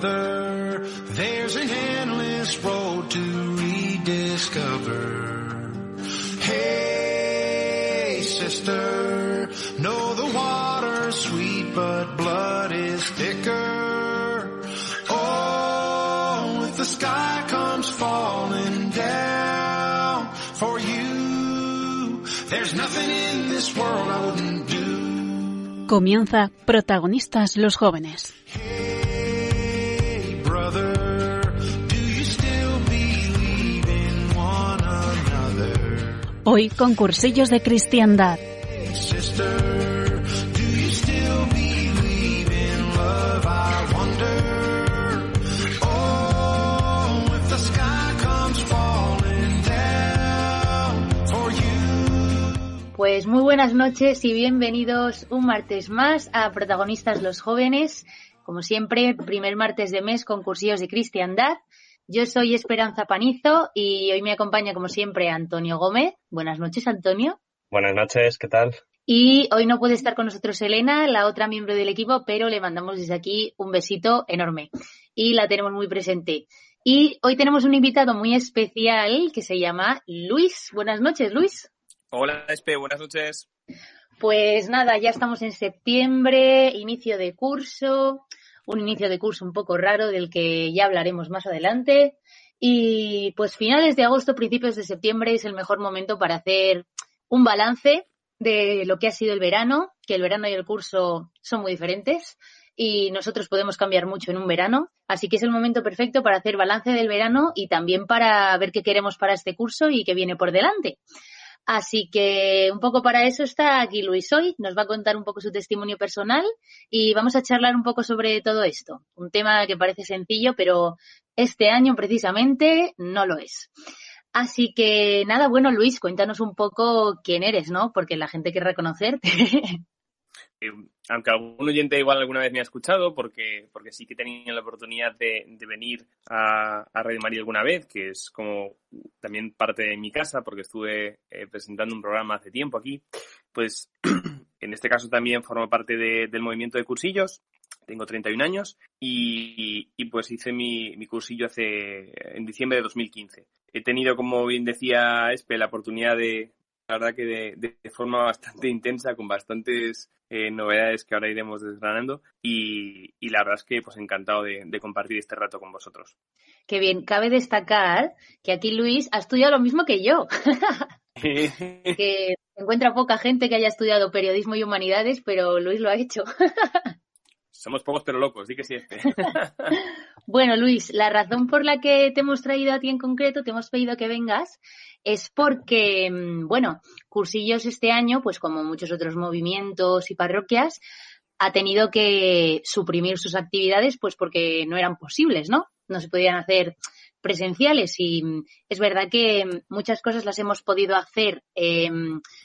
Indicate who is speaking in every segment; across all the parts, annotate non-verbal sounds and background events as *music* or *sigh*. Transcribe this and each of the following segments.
Speaker 1: brother, there's an endless road to rediscover. Hey, sister, know the water's sweet, but blood is thicker. Oh, if the sky comes falling down for you, there's nothing in this world I wouldn't do.
Speaker 2: Comienza Protagonistas los jóvenes. Hoy con cursillos de cristiandad.
Speaker 3: Pues muy buenas noches y bienvenidos un martes más a Protagonistas los Jóvenes. Como siempre, primer martes de mes con cursillos de cristiandad. Yo soy Esperanza Panizo y hoy me acompaña como siempre Antonio Gómez. Buenas noches, Antonio.
Speaker 4: Buenas noches, ¿qué tal?
Speaker 3: Y hoy no puede estar con nosotros Elena, la otra miembro del equipo, pero le mandamos desde aquí un besito enorme y la tenemos muy presente. Y hoy tenemos un invitado muy especial que se llama Luis. Buenas noches, Luis.
Speaker 5: Hola, Espe, buenas noches.
Speaker 3: Pues nada, ya estamos en septiembre, inicio de curso, un inicio de curso un poco raro del que ya hablaremos más adelante. Y pues finales de agosto, principios de septiembre es el mejor momento para hacer un balance de lo que ha sido el verano, que el verano y el curso son muy diferentes y nosotros podemos cambiar mucho en un verano. Así que es el momento perfecto para hacer balance del verano y también para ver qué queremos para este curso y qué viene por delante. Así que un poco para eso está aquí Luis hoy. Nos va a contar un poco su testimonio personal y vamos a charlar un poco sobre todo esto. Un tema que parece sencillo, pero este año precisamente no lo es. Así que nada, bueno Luis, cuéntanos un poco quién eres, ¿no? Porque la gente quiere reconocerte. *laughs*
Speaker 5: Eh, aunque algún oyente igual alguna vez me ha escuchado, porque, porque sí que tenía la oportunidad de, venir a, a Radio María alguna vez, que es como también parte de mi casa, porque estuve eh, presentando un programa hace tiempo aquí, pues *clears throat* en este caso también formo parte de- del movimiento de cursillos. Tengo 31 años y, y, pues hice mi, mi cursillo hace en diciembre de 2015. He tenido, como bien decía Espe, la oportunidad de, la verdad que de, de- forma bastante intensa, con bastantes eh, novedades que ahora iremos desgranando y, y la verdad es que pues encantado de, de compartir este rato con vosotros.
Speaker 3: Qué bien, cabe destacar que aquí Luis ha estudiado lo mismo que yo, *laughs* que encuentra poca gente que haya estudiado periodismo y humanidades, pero Luis lo ha hecho.
Speaker 5: Somos pocos pero locos, di que sí. *laughs*
Speaker 3: Bueno, Luis, la razón por la que te hemos traído a ti en concreto, te hemos pedido que vengas, es porque, mm, bueno, Cursillos este año, pues como muchos otros movimientos y parroquias, ha tenido que suprimir sus actividades, pues porque no eran posibles, ¿no? No se podían hacer presenciales y mm, es verdad que mm, muchas cosas las hemos podido hacer eh,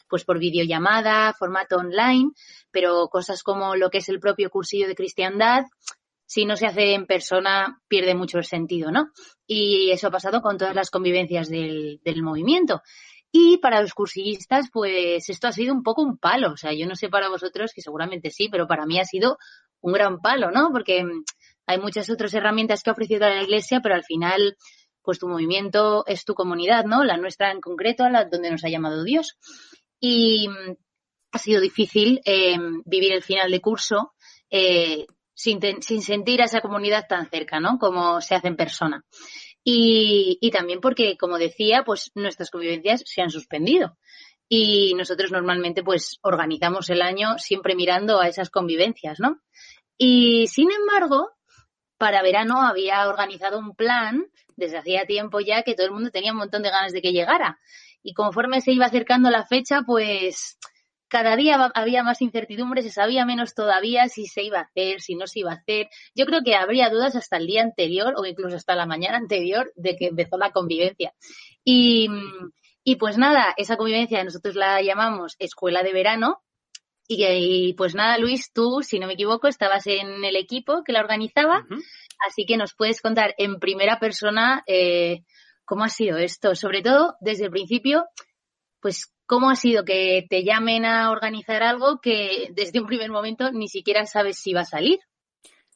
Speaker 3: pues por videollamada, formato online, pero cosas como lo que es el propio cursillo de cristiandad, si no se hace en persona, pierde mucho el sentido, ¿no? Y eso ha pasado con todas las convivencias del, del movimiento. Y para los cursillistas, pues esto ha sido un poco un palo. O sea, yo no sé para vosotros, que seguramente sí, pero para mí ha sido un gran palo, ¿no? Porque mm, hay muchas otras herramientas que ha ofrecido la Iglesia, pero al final, pues tu movimiento es tu comunidad, ¿no? La nuestra en concreto, la donde nos ha llamado Dios. Y mm, ha sido difícil eh, vivir el final de curso eh, sin, sin sentir a esa comunidad tan cerca, ¿no? Como se hace en persona. Y, y también porque, como decía, pues nuestras convivencias se han suspendido. Y nosotros normalmente pues organizamos el año siempre mirando a esas convivencias, ¿no? Y sin embargo, para verano había organizado un plan desde hacía tiempo ya que todo el mundo tenía un montón de ganas de que llegara. Y conforme se iba acercando la fecha, pues cada día había más incertidumbre, se sabía menos todavía si se iba a hacer, si no se iba a hacer. Yo creo que habría dudas hasta el día anterior o incluso hasta la mañana anterior de que empezó la convivencia. Y, y pues nada, esa convivencia nosotros la llamamos escuela de verano. Y, y pues nada, Luis, tú, si no me equivoco, estabas en el equipo que la organizaba, así que nos puedes contar en primera persona eh, cómo ha sido esto, sobre todo desde el principio, pues cómo ha sido que te llamen a organizar algo que desde un primer momento ni siquiera sabes si va a salir.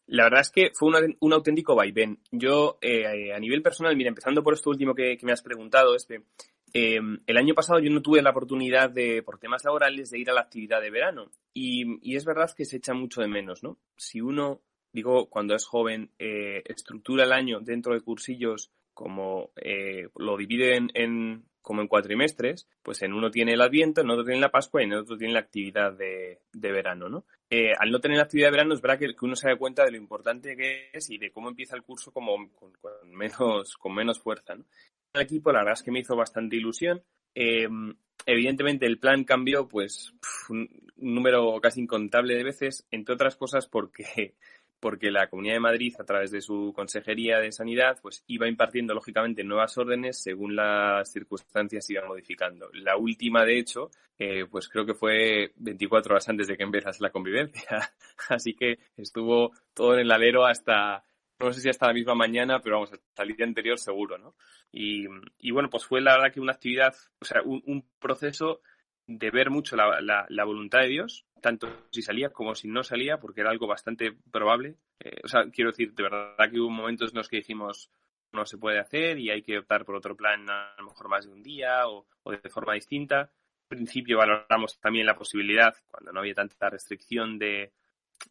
Speaker 5: La verdad es que fue un, auténtico vaivén. Yo, eh, a nivel personal, mira, empezando por esto último que, me has preguntado, este, el año pasado yo no tuve la oportunidad de, por temas laborales, de ir a la actividad de verano. Y, es verdad que se echa mucho de menos, ¿no? Si uno, digo, cuando es joven, eh, estructura el año dentro de cursillos como eh, lo divide en, como en cuatrimestres, pues en uno tiene el Adviento, en otro tiene la Pascua y en otro tiene la actividad de, verano, ¿no? Eh, al no tener la actividad de verano es verdad que, uno se da cuenta de lo importante que es y de cómo empieza el curso como con, menos, con menos fuerza, ¿no? El equipo la verdad es que me hizo bastante ilusión. Em, evidentemente el plan cambió pues un número casi incontable de veces, entre otras cosas porque *laughs* porque la Comunidad de Madrid, a través de su Consejería de Sanidad, pues iba impartiendo lógicamente nuevas órdenes según las circunstancias iban modificando. La última, de hecho, eh, pues creo que fue 24 horas antes de que empezase la convivencia. *laughs* Así que estuvo todo en el alero hasta, no sé si hasta la misma mañana, pero vamos, hasta el día anterior seguro, ¿no? Y, bueno, pues fue la verdad que una actividad, o sea, un, proceso de ver mucho la voluntad de Dios, tanto si salía como si no salía, porque era algo bastante probable. Eh, o sea, quiero decir, de verdad que hubo momentos en los que dijimos no se puede hacer y hay que optar por otro plan a lo mejor más de un día o, de forma distinta. Al principio valoramos también la posibilidad, cuando no había tanta restricción de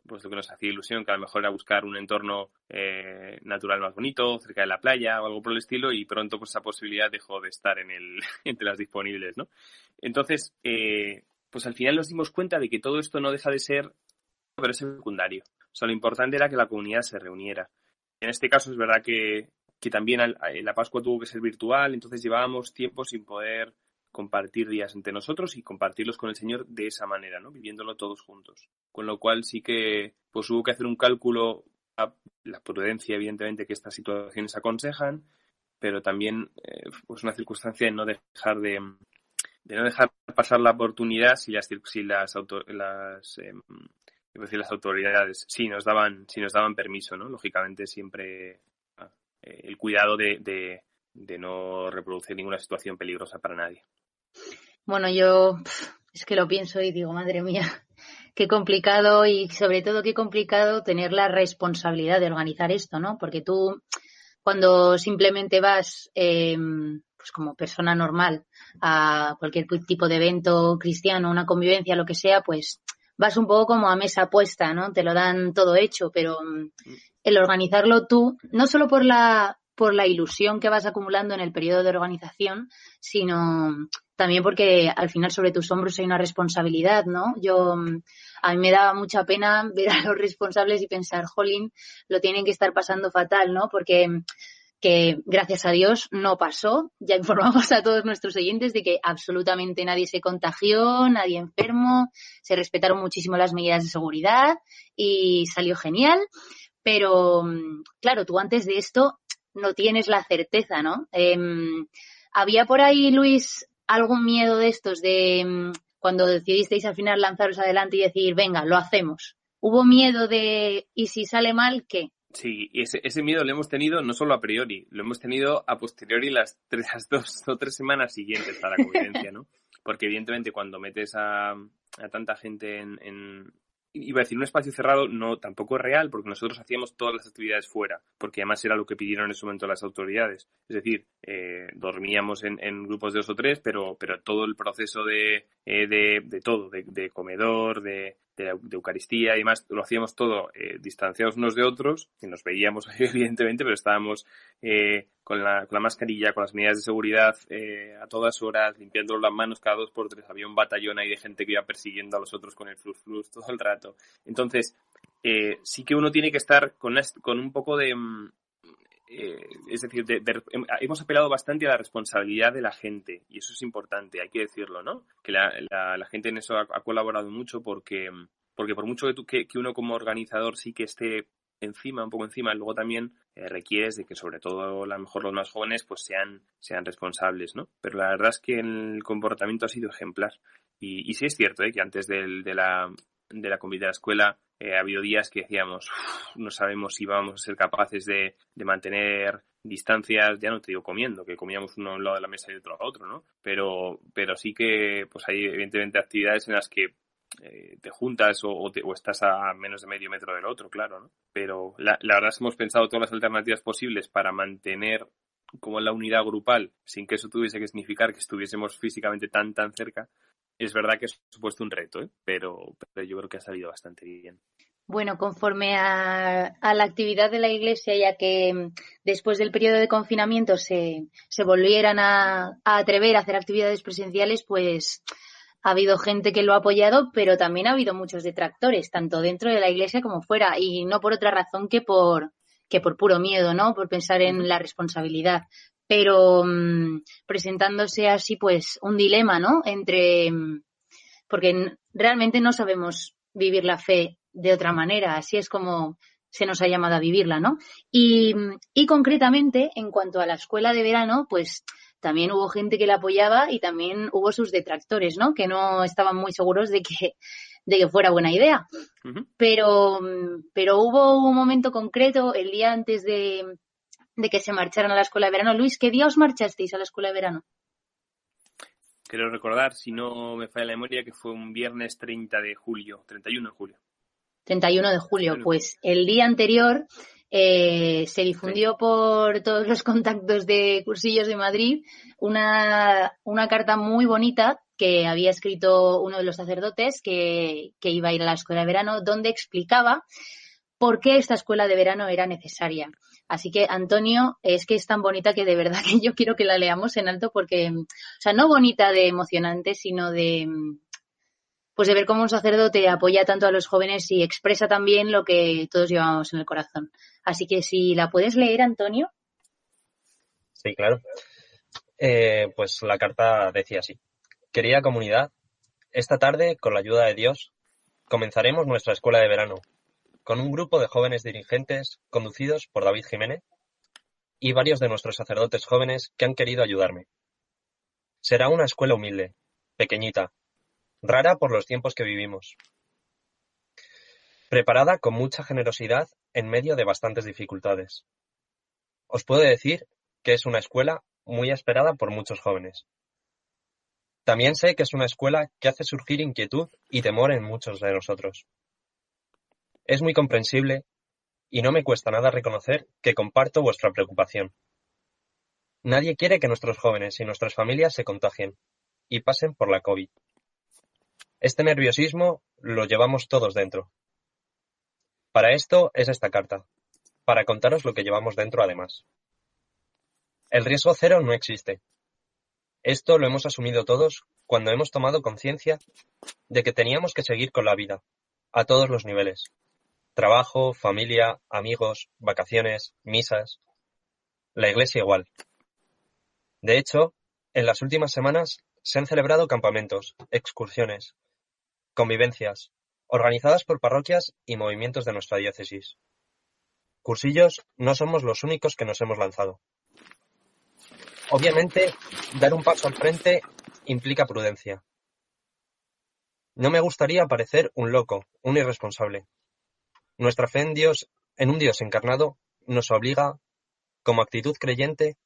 Speaker 5: pues lo que nos hacía ilusión, que a lo mejor era buscar un entorno eh, natural más bonito, cerca de la playa o algo por el estilo, y pronto pues esa posibilidad dejó de estar en *laughs* entre las disponibles, ¿no? Entonces, eh, pues al final nos dimos cuenta de que todo esto no deja de ser, pero es secundario. O sea, lo importante era que la comunidad se reuniera. En este caso es verdad que, también la Pascua tuvo que ser virtual, entonces llevábamos tiempo sin poder compartir días entre nosotros y compartirlos con el Señor de esa manera, ¿no? Viviéndolo todos juntos. Con lo cual sí que pues hubo que hacer un cálculo a la prudencia, evidentemente, que estas situaciones aconsejan, pero también eh, pues una circunstancia de no dejar de, no dejar pasar la oportunidad si las si las las em, las autoridades sí nos daban si nos daban permiso no lógicamente siempre ah, eh, el cuidado de, de, no reproducir ninguna situación peligrosa para nadie.
Speaker 3: Bueno yo es que lo pienso y digo madre mía qué complicado y sobre todo qué complicado tener la responsabilidad de organizar esto no porque tú cuando simplemente vas eh, pues como persona normal a cualquier tipo de evento cristiano, una convivencia, lo que sea, pues vas un poco como a mesa puesta, ¿no? Te lo dan todo hecho, pero mm, el organizarlo tú, no solo por la por la ilusión que vas acumulando en el periodo de organización, sino también porque al final sobre tus hombros hay una responsabilidad, ¿no? Yo, mm, a mí me daba mucha pena *laughs* ver a los responsables y pensar, jolín, lo tienen que estar pasando fatal, ¿no? Porque que gracias a Dios no pasó. Ya informamos a todos nuestros oyentes de que absolutamente nadie se contagió, nadie enfermo, se respetaron muchísimo las medidas de seguridad y salió genial. Pero, claro, tú antes de esto no tienes la certeza, ¿no? Em, ¿Había por ahí, Luis, algún miedo de estos de em, cuando decidisteis al final lanzaros adelante y decir, venga, lo hacemos? ¿Hubo miedo de, y si sale mal, qué?
Speaker 5: Sí, y ese, miedo lo hemos tenido no solo a priori, lo hemos tenido a posteriori las, *laughs* tres, dos o tres semanas siguientes a la convivencia, ¿no? Porque evidentemente cuando metes a, tanta gente en, en, iba a decir un espacio cerrado, no, tampoco es real, porque nosotros hacíamos todas las actividades fuera, porque además era lo que pidieron en ese momento las autoridades. Es decir, eh, dormíamos en, en, grupos de dos o tres, pero, pero todo el proceso de, eh, de, de, todo, de, de comedor, de, de, Eucaristía y demás, lo hacíamos todo eh, distanciados unos de otros, que nos veíamos *laughs* evidentemente, pero estábamos eh, con, la, con la mascarilla, con las medidas de seguridad eh, a todas horas, limpiando las manos cada dos por tres, había un batallón ahí de gente que iba persiguiendo a los otros con el flus flus todo el rato. Entonces, eh, sí que uno tiene que estar con, con un poco de, mm, eh, es decir, hemos apelado bastante a la responsabilidad de la gente y eso es importante, hay que decirlo, ¿no? Que la, la, gente en eso ha, colaborado mucho porque, porque por mucho que, que, uno como organizador sí que esté encima, un poco encima, luego también eh, requieres de que sobre todo a lo mejor los más jóvenes pues sean, sean responsables, ¿no? Pero la verdad es que el comportamiento ha sido ejemplar y, y sí es cierto ¿eh? que antes de la de la comida de la escuela eh, ha habido días que decíamos, no sabemos si vamos a ser capaces de, de, mantener distancias, ya no te digo comiendo, que comíamos uno a un lado de la mesa y otro a otro, ¿no? Pero, pero sí que pues hay evidentemente actividades en las que eh, te juntas o, estás a menos de medio metro del otro, claro, ¿no? Pero la, verdad es que hemos pensado todas las alternativas posibles para mantener como la unidad grupal sin que eso tuviese que significar que estuviésemos físicamente tan, tan cerca. Es verdad que es supuesto un reto, ¿eh? pero, pero yo creo que ha salido bastante bien.
Speaker 3: Bueno, conforme a, la actividad de la Iglesia, ya que mm, después del periodo de confinamiento se, se volvieran a, atrever a hacer actividades presenciales, pues ha habido gente que lo ha apoyado, pero también ha habido muchos detractores, tanto dentro de la Iglesia como fuera, y no por otra razón que por, que por puro miedo, ¿no? Por pensar en la responsabilidad. Pero mm, presentándose así, pues, un dilema, ¿no? Entre, mm, porque realmente no sabemos vivir la fe de otra manera. Así es como se nos ha llamado a vivirla, ¿no? Y, y concretamente, en cuanto a la escuela de verano, pues también hubo gente que la apoyaba y también hubo sus detractores, ¿no? Que no estaban muy seguros de que, de que fuera buena idea. Pero, pero hubo un momento concreto, el día antes de, de que se marcharan a la escuela de verano. Luis, ¿qué día os marchasteis a la escuela de verano?
Speaker 5: Quiero recordar, si no me falla la memoria, que fue un viernes 30 de julio, 31 de julio.
Speaker 3: 31 de julio. Pues el día anterior eh, se difundió por todos los *laughs* contactos de Cursillos de Madrid una, una carta muy bonita que había escrito uno de los sacerdotes que, que iba a ir a la escuela de verano, donde explicaba por qué esta escuela de verano era necesaria. Así que, Antonio, es que es tan bonita que de verdad *laughs* que yo quiero que la leamos en alto porque, o sea, no bonita de emocionante, sino de, pues de ver cómo un sacerdote apoya tanto a los jóvenes y expresa también lo que todos llevamos en el corazón. Así que si la puedes leer, Antonio.
Speaker 4: Sí, claro. Eh, pues la carta decía así. Querida comunidad, esta tarde, con la ayuda de Dios, comenzaremos nuestra escuela de verano, con un grupo de jóvenes dirigentes conducidos por David Jiménez y varios de nuestros sacerdotes jóvenes que han querido ayudarme. Será una escuela humilde, pequeñita, rara por los tiempos que vivimos. Preparada con mucha generosidad en medio de bastantes dificultades. Os puedo decir que es una escuela muy esperada por muchos jóvenes. También sé que es una escuela que hace surgir inquietud y temor en muchos de nosotros. Es muy comprensible y no me cuesta nada reconocer que comparto vuestra preocupación. Nadie quiere que nuestros jóvenes y nuestras familias se contagien y pasen por la COVID. Este nerviosismo lo llevamos todos dentro. Para esto es esta carta, para contaros lo que llevamos dentro además. El riesgo cero no existe. Esto lo hemos asumido todos cuando hemos tomado conciencia de que teníamos que seguir con la vida, a todos los niveles. Trabajo, familia, amigos, vacaciones, misas. La iglesia igual. De hecho, en las últimas semanas se han celebrado campamentos, excursiones, Convivencias, organizadas por parroquias y movimientos de nuestra diócesis. Cursillos no somos los únicos que nos hemos lanzado. Obviamente, dar un paso al frente implica prudencia. No me gustaría parecer un loco, un irresponsable. Nuestra fe en Dios, en un Dios encarnado, nos obliga, como actitud creyente,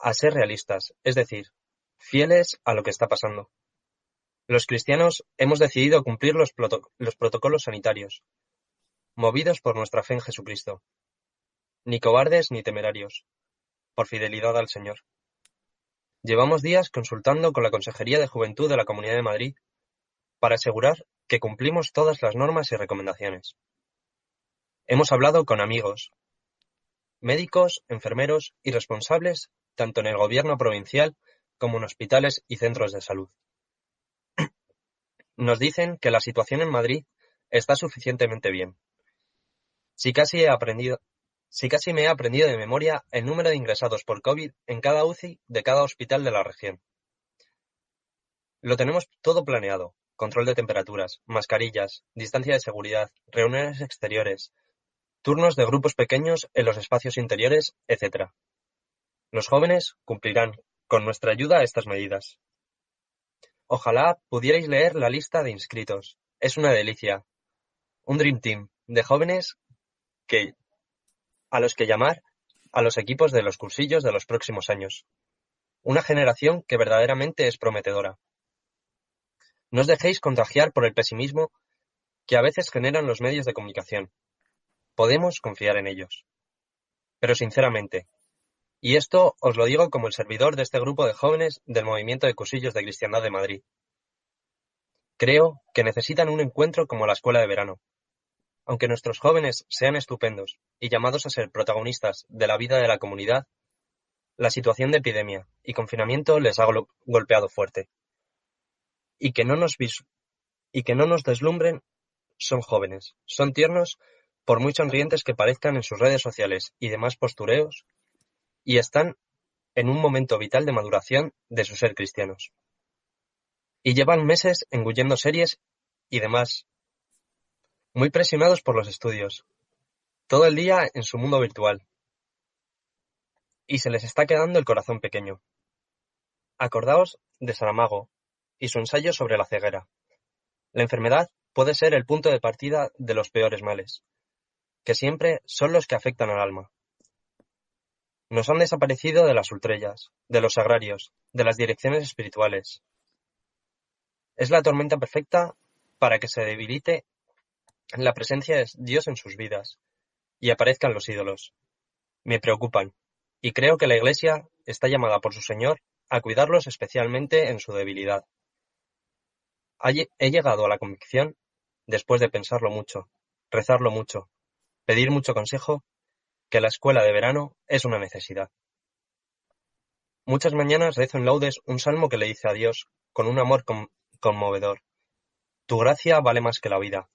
Speaker 4: a ser realistas, es decir, fieles a lo que está pasando. Los cristianos hemos decidido cumplir los, protocolos sanitarios, movidos por nuestra fe en Jesucristo. Ni cobardes ni temerarios, por fidelidad al Señor. Llevamos días consultando con la Consejería de Juventud de la Comunidad de Madrid para asegurar que cumplimos todas las normas y recomendaciones. Hemos hablado con amigos, médicos, enfermeros y responsables tanto en el gobierno provincial como en hospitales y centros de salud. *clears throat* Nos dicen que la situación en Madrid está suficientemente bien. Si casi he aprendido, si casi me he aprendido de memoria el número de ingresados por COVID en cada UCI de cada hospital de la región. Lo tenemos todo planeado. Control de temperaturas, mascarillas, distancia de seguridad, reuniones exteriores, turnos de grupos pequeños en los espacios interiores, etc. Los jóvenes cumplirán, con nuestra ayuda, estas medidas. Ojalá pudierais leer la lista de inscritos. Es una delicia. Un Dream Team de jóvenes que a los que llamar a los equipos de los cursillos de los próximos años. Una generación que verdaderamente es prometedora. No os dejéis contagiar por el pesimismo que a veces generan los medios de comunicación. Podemos confiar en ellos. Pero sinceramente, y esto os lo digo como el servidor de este grupo de jóvenes del movimiento de cursillos de cristiandad de Madrid, creo que necesitan un encuentro como la escuela de verano. Aunque nuestros jóvenes sean estupendos y llamados a ser protagonistas de la vida de la comunidad, la situación de epidemia y confinamiento les ha golpeado fuerte. Y que no nos y que no nos deslumbren, son jóvenes, son tiernos, por muy sonrientes que parezcan en sus redes sociales y demás postureos, y están en un momento vital de maduración de su ser cristianos. Y llevan meses engullendo series y demás, muy presionados por los estudios, todo el día en su mundo virtual, y se les está quedando el corazón pequeño. Acordaos de Saramago y su ensayo sobre la ceguera. La enfermedad puede ser el punto de partida de los peores males, que siempre son los que afectan al alma. Nos han desaparecido de las ultrellas, de los agrarios, de las direcciones espirituales. Es la tormenta perfecta para que se debilite la presencia de Dios en sus vidas y aparezcan los ídolos. Me preocupan, y creo que la Iglesia está llamada por su Señor a cuidarlos especialmente en su debilidad. He llegado a la convicción, después de pensarlo mucho, rezarlo mucho, pedir mucho consejo, que la escuela de verano es una necesidad. Muchas mañanas rezo en laudes un salmo que le dice a Dios, con un amor conmovedor, Tu gracia vale más que la vida.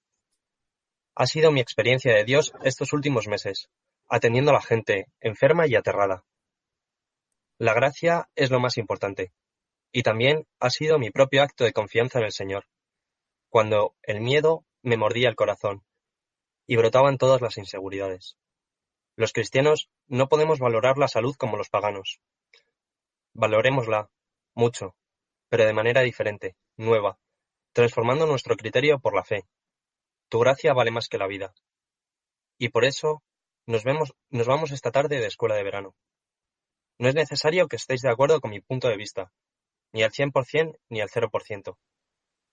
Speaker 4: Ha sido mi experiencia de Dios estos últimos meses, atendiendo a la gente, enferma y aterrada. La gracia es lo más importante, y también ha sido mi propio acto de confianza en el Señor, cuando el miedo me mordía el corazón y brotaban todas las inseguridades. Los cristianos no podemos valorar la salud como los paganos. Valorémosla, mucho, pero de manera diferente, nueva, transformando nuestro criterio por la fe. Tu gracia vale más que la vida. Y por eso nos, vemos, nos vamos esta tarde de escuela de verano. No es necesario que estéis de acuerdo con mi punto de vista, ni al 100% ni al 0%.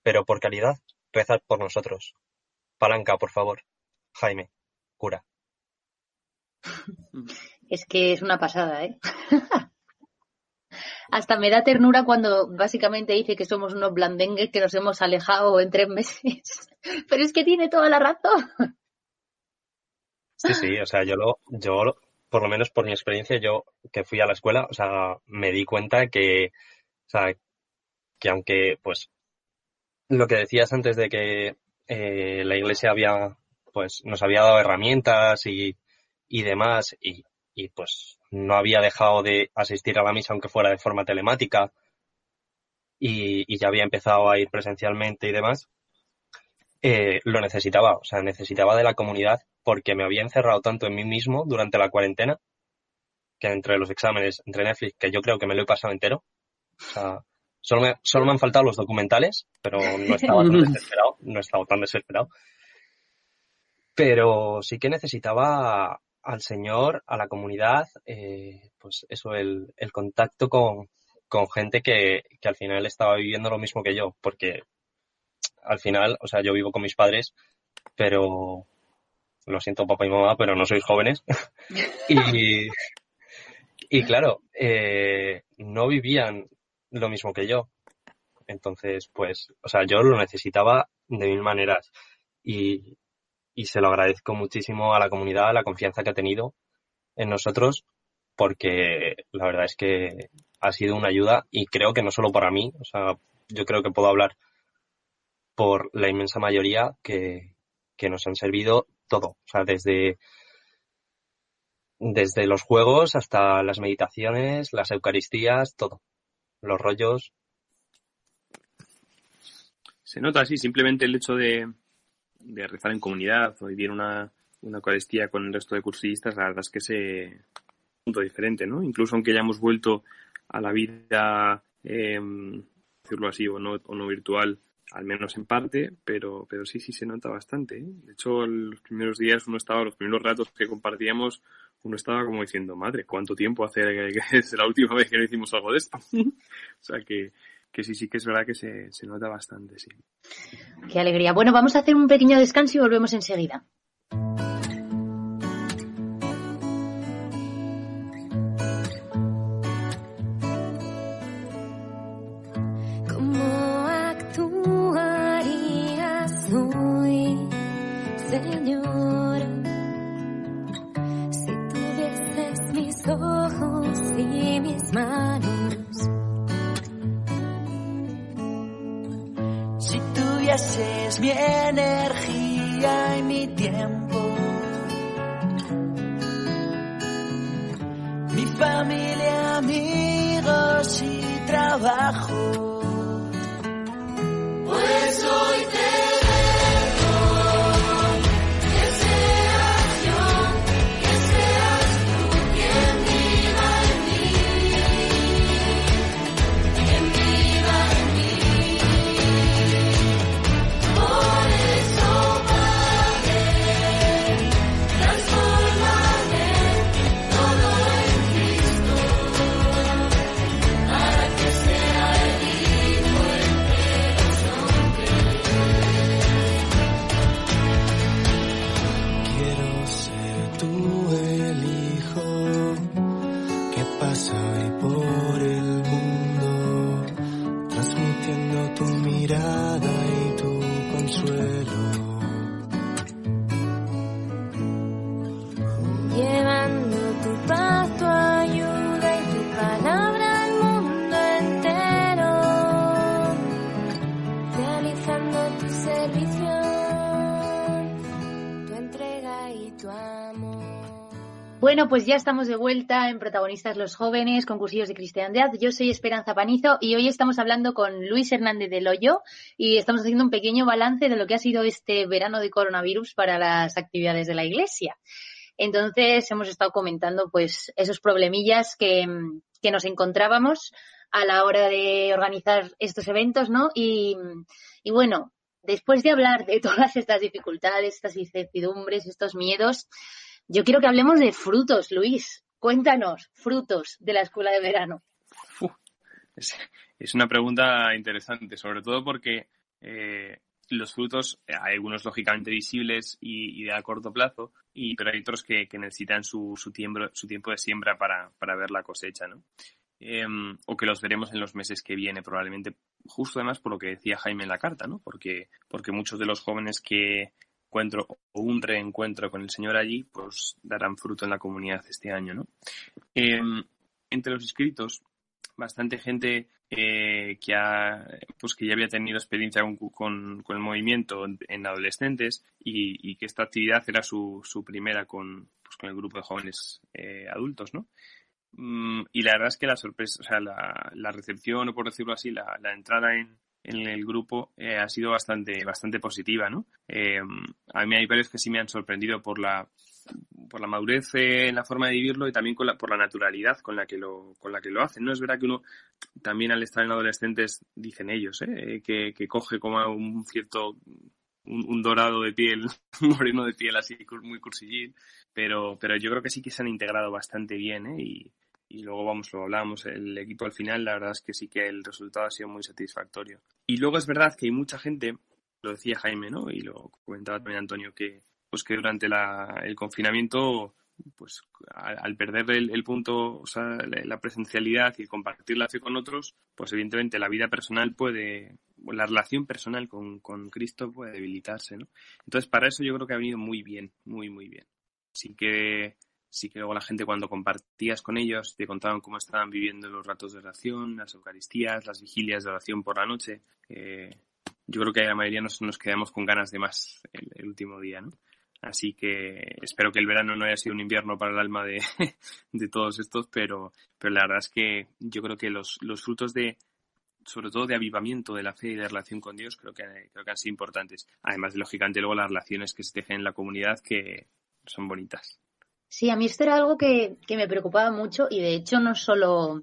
Speaker 4: Pero por calidad, rezad por nosotros. Palanca, por favor. Jaime, cura.
Speaker 3: Es que es una pasada, ¿eh? *laughs* Hasta me da ternura cuando básicamente dice que somos unos blandengues que nos hemos alejado en tres meses. *laughs* Pero es que tiene toda la razón.
Speaker 4: Sí, sí, o sea, yo lo, yo, por lo menos por mi experiencia, yo que fui a la escuela, o sea, me di cuenta que, o sea, que aunque, pues, lo que decías antes de que eh, la iglesia había, pues, nos había dado herramientas y, y demás, y, y pues no había dejado de asistir a la misa aunque fuera de forma telemática, y, y ya había empezado a ir presencialmente y demás, eh, lo necesitaba, o sea, necesitaba de la comunidad porque me había encerrado tanto en mí mismo durante la cuarentena, que entre los exámenes, entre Netflix, que yo creo que me lo he pasado entero. O sea, solo me, solo me han faltado los documentales, pero no *laughs* estaba tan desesperado, no estaba tan desesperado. Pero sí que necesitaba al Señor, a la comunidad, eh, pues eso, el, el contacto con, con gente que, que al final estaba viviendo lo mismo que yo, porque al final, o sea, yo vivo con mis padres, pero lo siento papá y mamá, pero no sois jóvenes. *laughs* y, y claro, eh, no vivían lo mismo que yo. Entonces, pues, o sea, yo lo necesitaba de mil maneras y, y se lo agradezco muchísimo a la comunidad, la confianza que ha tenido en nosotros, porque la verdad es que ha sido una ayuda y creo que no solo para mí, o sea, yo creo que puedo hablar por la inmensa mayoría que, que nos han servido todo, o sea, desde, desde los juegos hasta las meditaciones, las eucaristías, todo, los rollos.
Speaker 5: Se nota así, simplemente el hecho de, rezar en comunidad o vivir una, una Eucaristía con el resto de cursillistas, la verdad es que es un punto diferente, ¿no? Incluso aunque hayamos vuelto a la vida, eh, decirlo así, o no, o no virtual, al menos en parte, pero, pero sí, sí se nota bastante. ¿eh? De hecho, los primeros días uno estaba, los primeros ratos que compartíamos, uno estaba como diciendo, madre, ¿cuánto tiempo hace que *laughs* es la última vez que no hicimos algo de esto? *laughs* o sea que, que sí, sí que es verdad que se, se nota bastante, sí.
Speaker 3: Qué alegría. Bueno, vamos a hacer un pequeño descanso y volvemos enseguida.
Speaker 6: Manos,
Speaker 7: Si tuvieses mi
Speaker 3: Bueno, pues ya estamos de vuelta en Protagonistas los Jóvenes, concursillos de cristiandad. Yo soy Esperanza Panizo y hoy estamos hablando con Luis Hernández del Hoyo y estamos haciendo un pequeño balance de lo que ha sido este verano de coronavirus para las actividades de la Iglesia. Entonces hemos estado comentando pues esos problemillas que, que nos encontrábamos a la hora de organizar estos eventos, ¿no? Y, y bueno, después de hablar de *laughs* todas estas dificultades, estas incertidumbres, estos miedos, yo quiero que hablemos de frutos, Luis. Cuéntanos, frutos de la escuela de verano.
Speaker 5: Es, una pregunta interesante, sobre todo porque eh, los frutos, eh, hay algunos lógicamente visibles y, y de a corto plazo, y, pero hay otros que, necesitan su, su, su tiempo de siembra para, ver la cosecha, ¿no? Eh, o que los veremos en los meses que viene, probablemente, justo además por lo que decía Jaime en la carta, ¿no? Porque, porque muchos de los jóvenes que encuentro o un reencuentro con el Señor allí, pues darán fruto en la comunidad este año, ¿no? Eh, entre los inscritos, bastante gente eh, que ha pues que ya había tenido experiencia con, con, con el movimiento en adolescentes y, y, que esta actividad era su, su primera con, pues, con el grupo de jóvenes eh, adultos, ¿no? Mm, y la verdad es que la sorpresa, o sea, la, la recepción, o por decirlo así, la, la entrada en, en el grupo eh, ha sido bastante, bastante positiva, ¿no? Eh, a mí hay varios que sí me han sorprendido por la, por la madurez en la forma de vivirlo y también con la, por la naturalidad con la que lo, con la que lo hacen. No es verdad que uno también al estar en adolescentes dicen ellos, ¿eh? que, que coge como un cierto un, un, dorado de piel, *laughs* un moreno de piel así muy cursillín, pero, pero yo creo que sí que se han integrado bastante bien, ¿eh? Y, y luego vamos, lo hablamos, el equipo al final, la verdad es que sí que el resultado ha sido muy satisfactorio. Y luego es verdad que hay mucha gente, lo decía Jaime, ¿no? Y lo comentaba también Antonio, que pues que durante la, el confinamiento, pues al, al perder el, el, punto, o sea, la presencialidad y compartir la fe con otros, pues evidentemente la vida personal puede, la relación personal con, con Cristo puede debilitarse, ¿no? Entonces para eso yo creo que ha venido muy bien, muy, muy bien. Así que sí que luego la gente cuando compartías con ellos te contaban cómo estaban viviendo los ratos de oración, las Eucaristías, las vigilias de oración por la noche. Eh, yo creo que la mayoría nos, nos quedamos con ganas de más el, último día, ¿no? Así que espero que el verano no haya sido un invierno para el alma de, *laughs* de todos estos, pero, pero la verdad es que yo creo que los, los frutos de, sobre todo de avivamiento de la fe y de relación con Dios, creo que, creo que han sido importantes. Además de, lógicamente, luego las relaciones que se tejen en la comunidad que son bonitas.
Speaker 3: Sí, a mí esto era algo que, que me preocupaba mucho y de hecho no solo,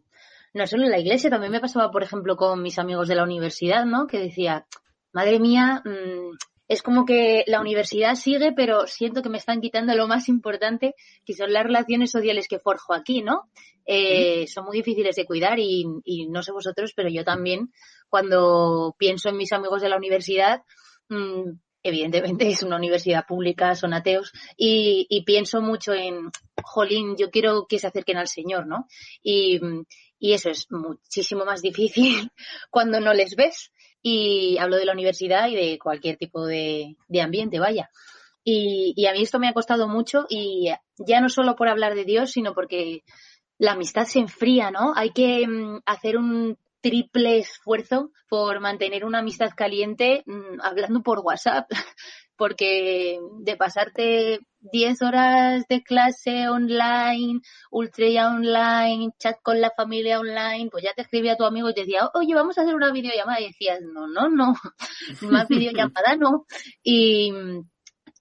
Speaker 3: no solo en la iglesia, también me pasaba, por ejemplo, con mis amigos de la universidad, ¿no? Que decía, madre mía, mmm, es como que la universidad sigue, pero siento que me están quitando lo más importante, que son las relaciones sociales que forjo aquí, ¿no? Eh, son muy difíciles de cuidar y, y no sé vosotros, pero yo también, cuando pienso en mis amigos de la universidad, mm, evidentemente es una universidad pública, son ateos, y, y pienso mucho en, jolín, yo quiero que se acerquen al Señor, ¿no? Y, y eso es muchísimo más difícil *laughs* cuando no les ves. Y hablo de la universidad y de cualquier tipo de, de ambiente, vaya. Y, y a mí esto me ha costado mucho y ya no solo por hablar de Dios, sino porque la amistad se enfría, ¿no? Hay que mm, hacer un triple esfuerzo por mantener una amistad caliente mm, hablando por WhatsApp, *laughs* porque de pasarte 10 horas de clase online, ultra online, chat con la familia online, pues ya te escribía tu amigo y te decía, oye, vamos a hacer una videollamada y decías, no, no, no, *laughs* más videollamada no. Y,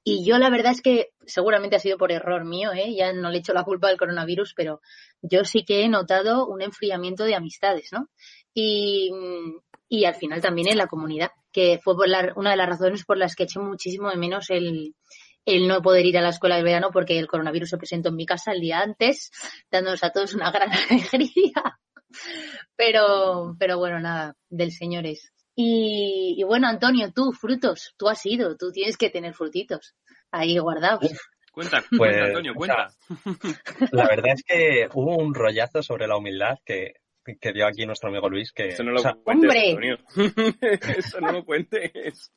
Speaker 3: y yo la verdad es que seguramente ha sido por error mío, ¿eh? ya no le echo la culpa del coronavirus, pero yo sí que he notado un enfriamiento de amistades, ¿no? Y, y al final también en la comunidad, que fue por la- una de las razones por las que eché muchísimo de menos el, el no poder ir a la escuela de verano porque el coronavirus se presentó en mi casa el día antes, dándonos a todos una gran *laughs* alegría. Pero, pero bueno, nada, del Señor es. Y, y bueno, Antonio, tú, frutos, tú has ido, tú tienes que tener frutitos ahí guardados.
Speaker 5: Cuenta,
Speaker 4: Pues,
Speaker 5: cuenta, Antonio,
Speaker 4: o
Speaker 5: cuenta.
Speaker 4: La verdad es que hubo un rollazo sobre la humildad que, que dio aquí nuestro amigo Luis, que
Speaker 5: Eso no lo
Speaker 4: o sea,
Speaker 5: cuentes,
Speaker 3: ¡Hombre!
Speaker 5: Antonio. *laughs* Eso no lo cuentes.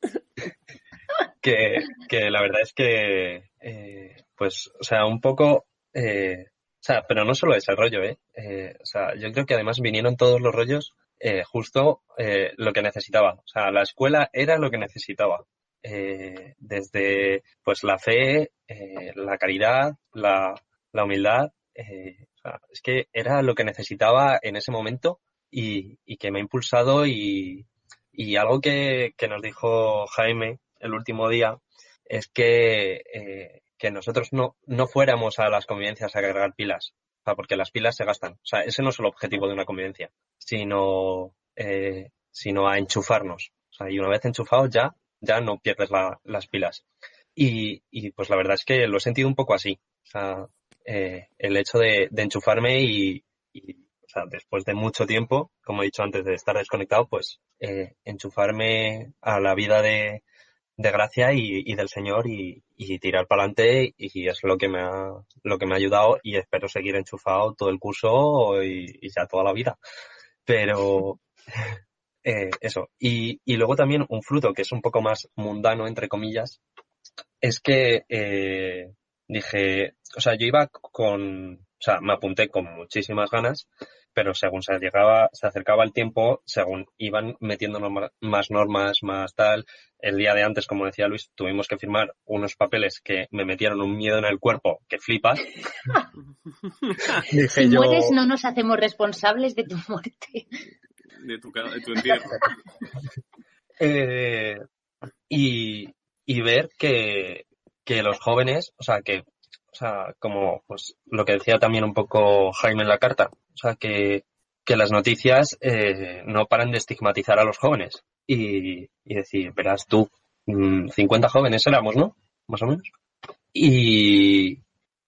Speaker 4: que, que la verdad es que, eh, pues, o sea, un poco, eh, o sea, pero no solo ese rollo, ¿eh? Eh, O sea, yo creo que además vinieron todos los rollos eh, justo eh, lo que necesitaba. O sea, la escuela era lo que necesitaba. Eh, desde, pues, la fe, eh, la caridad, la, la humildad, eh, es que era lo que necesitaba en ese momento y, y que me ha impulsado y, y algo que, que nos dijo Jaime el último día es que, eh, que nosotros no, no fuéramos a las convivencias a cargar pilas, o sea, porque las pilas se gastan. O sea, ese no es el objetivo de una convivencia, sino, eh, sino a enchufarnos. O sea, y una vez enchufados ya, ya no pierdes la- las pilas. Y, y pues la verdad es que lo he sentido un poco así. O sea, eh, el hecho de, de enchufarme y, o sea, después de mucho tiempo, como he dicho antes, de estar desconectado, pues eh, enchufarme a la vida de, de gracia y, y del Señor y, y tirar para adelante y es lo que me ha lo que me ha ayudado y espero seguir enchufado todo el curso y, y ya toda la vida. Pero *laughs* eh, eso. Y, y luego también un fruto que es un poco más mundano, entre comillas, es que eh, dije, o sea, yo iba con, o sea, me apunté con muchísimas ganas, pero según se llegaba, se acercaba el tiempo, según iban metiéndonos ma- más normas, más tal, el día de antes, como decía Luis, tuvimos que firmar unos papeles que me metieron un miedo en el cuerpo que flipas. Dije
Speaker 3: Si
Speaker 4: yo,
Speaker 3: mueres, no nos hacemos responsables de tu muerte.
Speaker 5: De tu, de tu entierro. *laughs*
Speaker 4: eh, y, y ver que, que los jóvenes, o sea, que, o sea, como pues lo que decía también un poco Jaime en la carta, o sea, que, que las noticias eh, no paran de estigmatizar a los jóvenes y, y decir, verás tú, mm, 50 jóvenes éramos, ¿no? Más o menos. Y,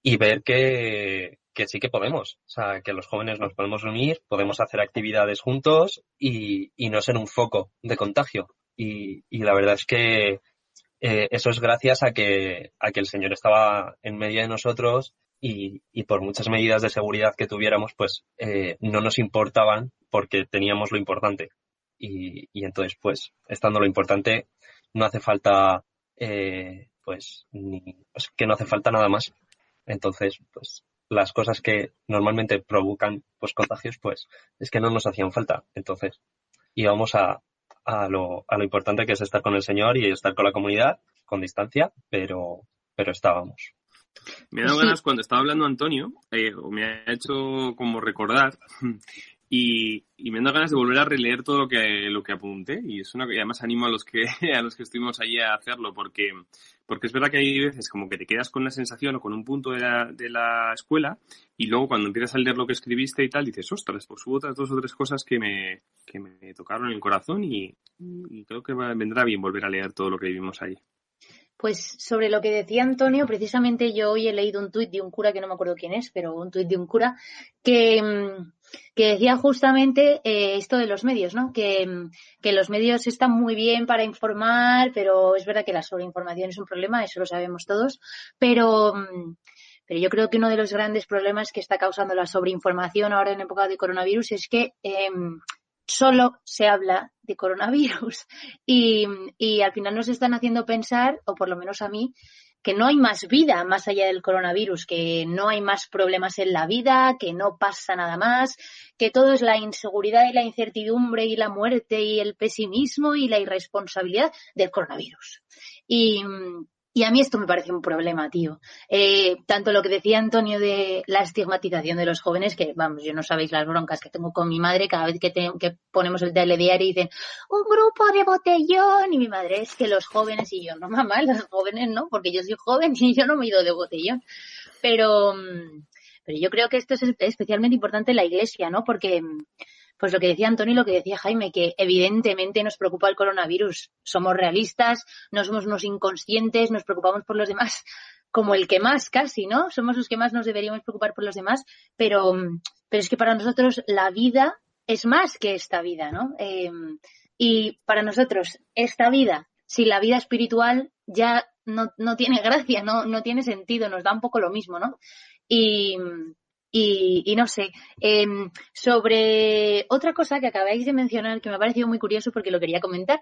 Speaker 4: y ver que, que sí que podemos, o sea, que los jóvenes nos podemos unir, podemos hacer actividades juntos y, y no ser un foco de contagio. Y, y la verdad es que eh, eso es gracias a que, a que el Señor estaba en medio de nosotros y, y por muchas medidas de seguridad que tuviéramos, pues eh, no nos importaban porque teníamos lo importante. Y, y entonces, pues, estando lo importante, no hace falta, eh, pues, ni, que no hace falta nada más. Entonces, pues, las cosas que normalmente provocan, pues, contagios, pues, es que no nos hacían falta. Entonces, íbamos a, a lo, a lo importante que es estar con el Señor y estar con la comunidad, con distancia, pero, pero estábamos.
Speaker 5: Me ha dado
Speaker 3: Sí.
Speaker 5: ganas cuando estaba hablando Antonio, eh, o me ha hecho como recordar, y, y me han dado ganas de volver a releer todo lo que, lo que apunté, y es una y además animo a los que, *laughs* a los que estuvimos allí a hacerlo, porque, porque es verdad que hay veces como que te quedas con una sensación o con un punto de la, de la escuela, y luego cuando empiezas a leer lo que escribiste y tal, dices, ostras, pues hubo otras dos o tres cosas que me, que me tocaron el corazón y, y creo que vendrá bien volver a leer todo lo que vivimos allí.
Speaker 3: Pues sobre lo que decía Antonio, precisamente yo hoy he leído un tuit de un cura, que no me acuerdo quién es, pero un tuit de un cura, que, mm, que decía justamente eh, esto de los medios, ¿no? Que, mm, que los medios están muy bien para informar, pero es verdad que la sobreinformación es un problema, eso lo sabemos todos, pero, mm, pero yo creo que uno de los grandes problemas que está causando la sobreinformación ahora en época de coronavirus es que em, solo se habla de coronavirus *laughs* y, al final nos están haciendo pensar, o por lo menos a mí, que no hay más vida más allá del coronavirus, que no hay más problemas en la vida, que no pasa nada más, que todo es la inseguridad y la incertidumbre y la muerte y el pesimismo y la irresponsabilidad del coronavirus. Y, y a mí esto me parece un problema, tío. Eh, tanto lo que decía Antonio de la estigmatización de los jóvenes, que vamos, yo no sabéis las broncas que tengo con mi madre cada vez que, ponemos el telediario y dicen un grupo de botellón y mi madre es que los jóvenes y yo, no mamá, los jóvenes no, porque yo soy joven y yo no me he ido de botellón. Pero, mm, pero yo creo que esto es especialmente importante en la iglesia, ¿no? Porque mm, pues lo que decía Antonio y lo que decía Jaime, que evidentemente nos preocupa el coronavirus. Somos realistas, no somos unos inconscientes, nos preocupamos por los demás *laughs* como el que más casi, ¿no? Somos los que más nos deberíamos preocupar por los demás, pero, pero es que para nosotros la vida es más que esta vida, ¿no? Eh, y para nosotros esta vida, si la vida espiritual ya no, no tiene gracia, no, no tiene sentido, nos da un poco lo mismo, ¿no? Y, y, y no sé, eh, sobre otra cosa que acabáis de mencionar que me ha parecido muy curioso porque lo quería comentar,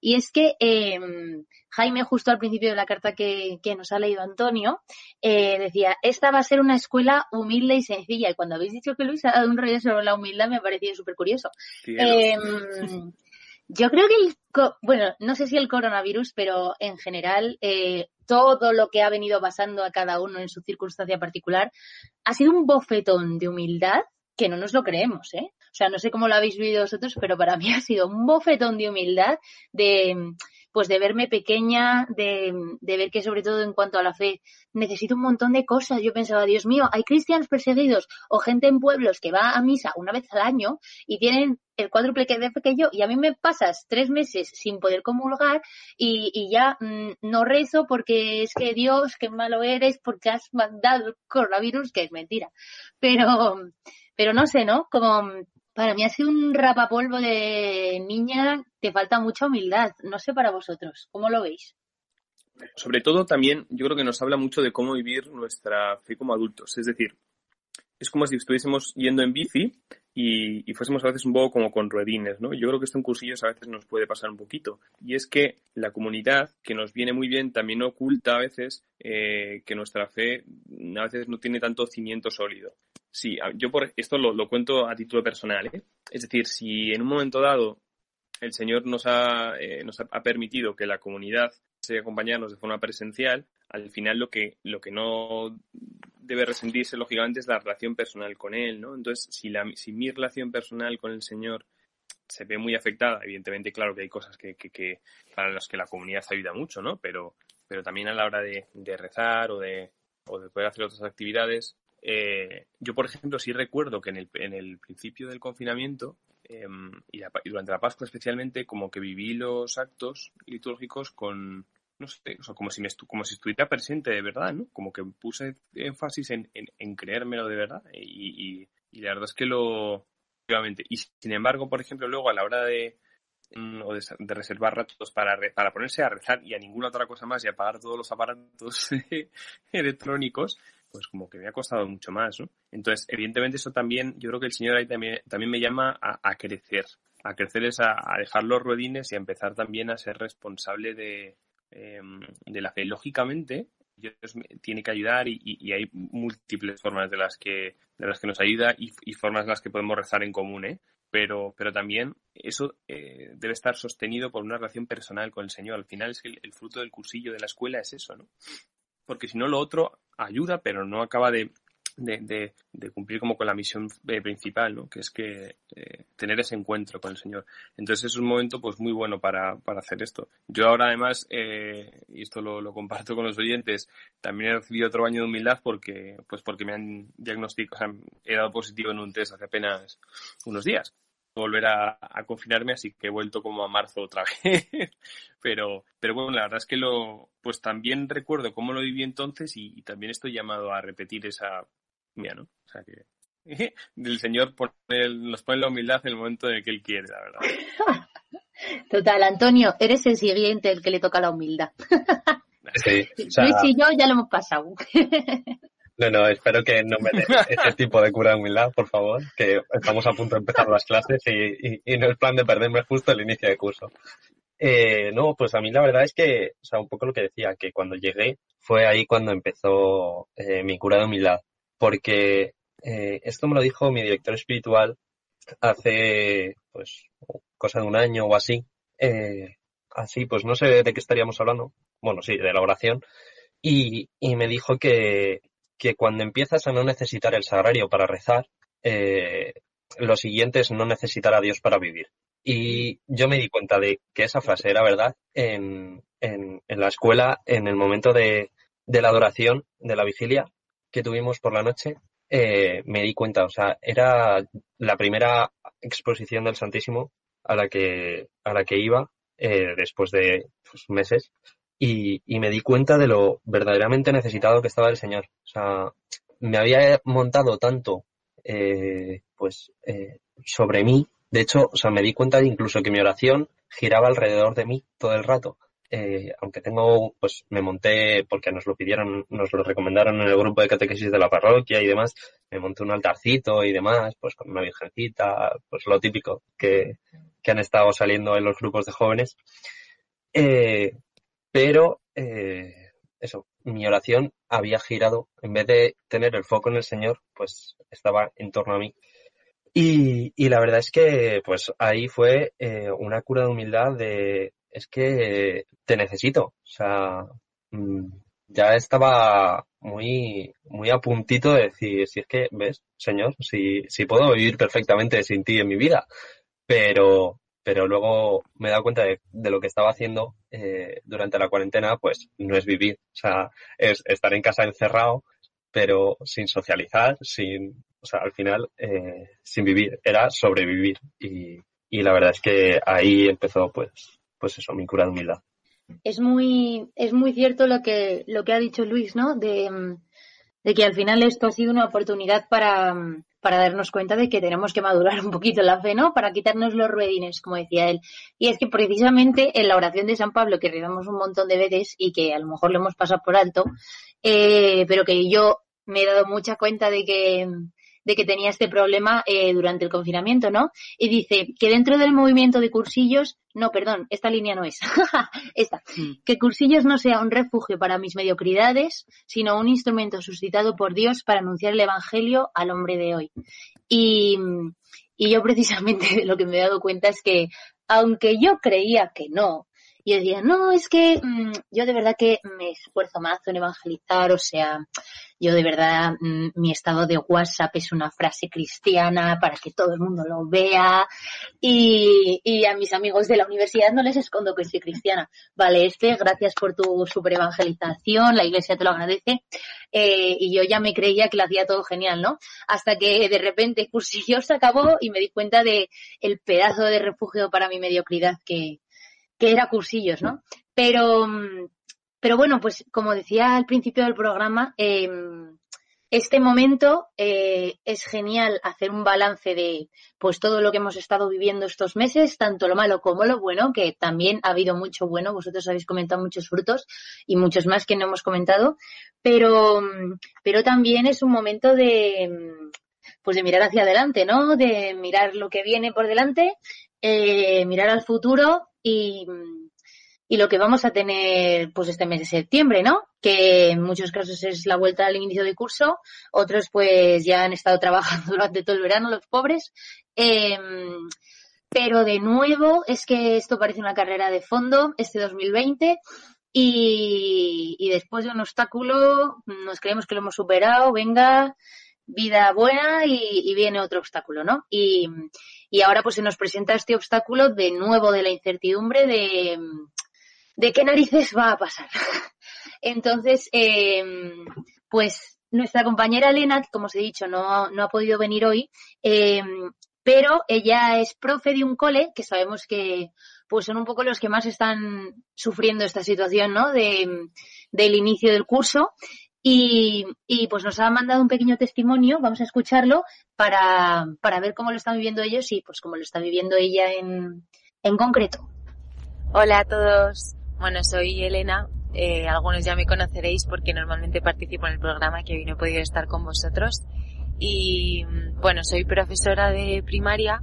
Speaker 3: y es que eh, Jaime, justo al principio de la carta que, que nos ha leído Antonio, eh, decía, esta va a ser una escuela humilde y sencilla. Y cuando habéis dicho que Luis ha dado un rollo sobre la humildad, me ha parecido súper curioso. Eh, yo creo que, el, co- bueno, no sé si el coronavirus, pero en general, eh, todo lo que ha venido pasando a cada uno en su circunstancia particular ha sido un bofetón de humildad que no nos lo creemos, ¿eh? O sea, no sé cómo lo habéis vivido vosotros, pero para mí ha sido un bofetón de humildad de, pues de verme pequeña, de, de ver que sobre todo en cuanto a la fe necesito un montón de cosas. Yo pensaba, Dios mío, hay cristianos perseguidos o gente en pueblos que va a misa una vez al año y tienen el cuádruple que que yo y a mí me pasas tres meses sin poder comulgar y, y ya mm, no rezo porque es que Dios, qué malo eres porque has mandado el coronavirus, que es mentira. Pero, pero no sé, ¿no? Como para mí ha sido un rapapolvo de niña, te falta mucha humildad. No sé para vosotros, ¿cómo lo veis?
Speaker 5: Sobre todo también yo creo que nos habla mucho de cómo vivir nuestra fe como adultos. Es decir, es como si estuviésemos yendo en bici y, fuésemos a veces un poco como con ruedines, ¿no? Yo creo que esto en cursillos a veces nos puede pasar un poquito. Y es que la comunidad, que nos viene muy bien, también oculta a veces eh, que nuestra fe a veces no tiene tanto cimiento sólido. Sí, yo por esto lo, cuento a título personal, ¿eh? Es decir, si en un momento dado el Señor nos ha, eh, nos ha permitido que la comunidad se acompañarnos de forma presencial, al final lo que, lo que no debe resentirse, lógicamente, es la relación personal con Él, ¿no? Entonces, si, la, si mi relación personal con el Señor se ve muy afectada, evidentemente, claro que hay cosas que, que, que para las que la comunidad ayuda mucho, ¿no? Pero, pero también a la hora de, de rezar o de, o de poder hacer otras actividades, eh, yo, por ejemplo, sí recuerdo que en el, en el principio del confinamiento eh, y, durante la Pascua especialmente, como que viví los actos litúrgicos con, no sé, o sea, como si, me estu- como si estuviera presente de verdad, ¿no? Como que puse énfasis en, creérmelo de verdad y, y, la verdad es que lo... Y sin embargo, por ejemplo, luego a la hora de, mm, de, de reservar ratos para, re- para ponerse a rezar y a ninguna otra cosa más y apagar todos los aparatos *laughs* electrónicos, pues como que me ha costado mucho más, ¿no? Entonces, evidentemente eso también, yo creo que el Señor ahí también, me llama a, crecer. A crecer es a, dejar los ruedines y a empezar también a ser responsable de, eh, de la fe. Lógicamente, Dios tiene que ayudar y, hay múltiples formas de las que, de las que nos ayuda y, y formas en las que podemos rezar en común, ¿eh? Pero, pero también eso eh, debe estar sostenido por una relación personal con el Señor. Al final es que el, el fruto del cursillo de la escuela es eso, ¿no? Porque si no, lo otro ayuda, pero no acaba de, de, de- cumplir como con la misión eh, principal, ¿no? Que es que eh, tener ese encuentro con el Señor. Entonces es un momento pues muy bueno para, para hacer esto. Yo ahora además, eh, y esto lo, lo comparto con los oyentes, también he recibido otro baño de humildad porque, pues porque me han diagnosticado, he dado positivo en un test hace apenas unos días. Volver a, a confinarme, así que he vuelto como a marzo otra *laughs* vez. pero, pero bueno, la verdad es que lo, pues también recuerdo cómo lo viví entonces y, y también estoy llamado a repetir esa mía, ¿no? O sea que *laughs* el Señor pone, nos pone la humildad en el momento en el que Él quiere, la verdad. *laughs*
Speaker 3: Total, Antonio, eres el siguiente el que le toca la humildad.
Speaker 4: Sí, o sea,
Speaker 3: Luis y yo ya lo hemos pasado.
Speaker 4: No, no, espero que no me den *laughs* ese tipo de cura de humildad, por favor, que estamos a punto de empezar las clases y, y, y no es plan de perderme justo el inicio de curso. Eh, no, pues a mí la verdad es que, o sea, un poco lo que decía, que cuando llegué fue ahí cuando empezó eh, mi cura de humildad, porque eh, esto me lo dijo mi director espiritual hace, pues, cosa de un año o así. Eh, así, pues no sé de qué estaríamos hablando. Bueno, sí, de la oración. Y, y me dijo que, que cuando empiezas a no necesitar el sagrario para rezar, eh, lo siguiente es no necesitar a Dios para vivir. Y yo me di cuenta de que esa frase era verdad en, en, en la escuela, en el momento de, de la adoración, de la vigilia que tuvimos por la noche, eh, me di cuenta, o sea, era la primera exposición del Santísimo a la que, a la que iba eh, después de pues, meses y, y me di cuenta de lo verdaderamente necesitado que estaba el Señor. O sea, me había montado tanto eh, pues eh, sobre mí. De hecho, o sea, me di cuenta de incluso que mi oración giraba alrededor de mí todo el rato. Eh, aunque tengo, pues me monté, porque nos lo pidieron, nos lo recomendaron en el grupo de catequesis de la parroquia y demás, me monté un altarcito y demás, pues con una virgencita, pues lo típico que, que han estado saliendo en los grupos de jóvenes. Eh, pero, eh, eso, mi oración había girado, en vez de tener el foco en el Señor, pues estaba en torno a mí. Y, y la verdad es que, pues ahí fue eh, una cura de humildad de, es que te necesito. O sea, mm, ya estaba muy, muy a puntito de decir, si es que, ves, Señor, si, si puedo vivir perfectamente sin ti en mi vida. Pero, pero luego me he dado cuenta de, lo que estaba haciendo eh, durante la cuarentena, pues no es vivir. O sea, es estar en casa encerrado, pero sin socializar, sin, o sea, al final, eh, sin vivir. Era sobrevivir. Y, y la verdad es que ahí empezó, pues, pues eso, mi cura de humildad.
Speaker 3: Es muy, es muy cierto lo que, lo que ha dicho Luis, ¿no? De, de que al final esto ha sido una oportunidad para, para darnos cuenta de que tenemos que madurar un poquito la fe, ¿no? Para quitarnos los ruedines, como decía él. Y es que precisamente en la oración de San Pablo, que rezamos un montón de veces y que a lo mejor lo hemos pasado por alto, eh, pero que yo me he dado mucha cuenta de que, de que tenía este problema eh, durante el confinamiento, ¿no? Y dice que dentro del movimiento de cursillos, no, perdón, esta línea no es, *laughs* esta, que cursillos no sea un refugio para mis mediocridades, sino un instrumento suscitado por Dios para anunciar el Evangelio al hombre de hoy. Y, y yo precisamente *laughs* lo que me he dado cuenta es que, aunque yo creía que no, y yo decía, no, es que mmm, yo de verdad que me esfuerzo más en evangelizar, o sea, yo de verdad, mmm, mi estado de WhatsApp es una frase cristiana para que todo el mundo lo vea y, y a mis amigos de la universidad no les escondo que soy cristiana. Vale, este, gracias por tu super evangelización, la iglesia te lo agradece eh, y yo ya me creía que lo hacía todo genial, ¿no? Hasta que de repente cursillo se acabó y me di cuenta de el pedazo de refugio para mi mediocridad que, que era cursillos, ¿no? Pero, pero bueno, pues como decía al principio del programa, eh, este momento eh, es genial hacer un balance de pues todo lo que hemos estado viviendo estos meses, tanto lo malo como lo bueno, que también ha habido mucho bueno, vosotros habéis comentado muchos frutos y muchos más que no hemos comentado, pero, pero también es un momento de pues de mirar hacia adelante, ¿no? De mirar lo que viene por delante, eh, mirar al futuro y, y lo que vamos a tener pues este mes de septiembre, ¿no? Que en muchos casos es la vuelta al inicio de curso, otros pues ya han estado *laughs* trabajando durante todo el verano los pobres. Eh, pero de nuevo es que esto parece una carrera de fondo este 2020 y, y después de un obstáculo nos creemos que lo hemos superado, venga, vida buena y, viene otro obstáculo, ¿no? Y, y, ahora pues se nos presenta este obstáculo de nuevo de la incertidumbre de, de qué narices va a pasar. *laughs* Entonces, eh, pues nuestra compañera Elena, como os he dicho no, no ha podido venir hoy, eh, pero ella es profe de un cole que sabemos que pues son un poco los que más están sufriendo esta situación, ¿no? De, del inicio del curso. Y, y, pues nos ha mandado un pequeño testimonio, vamos a escucharlo para, para ver cómo lo están viviendo ellos y pues cómo lo está viviendo ella en, en concreto.
Speaker 8: Hola a todos. Bueno, soy Elena. Eh, algunos ya me conoceréis porque normalmente participo en el programa que hoy no he podido estar con vosotros. Y bueno, soy profesora de primaria.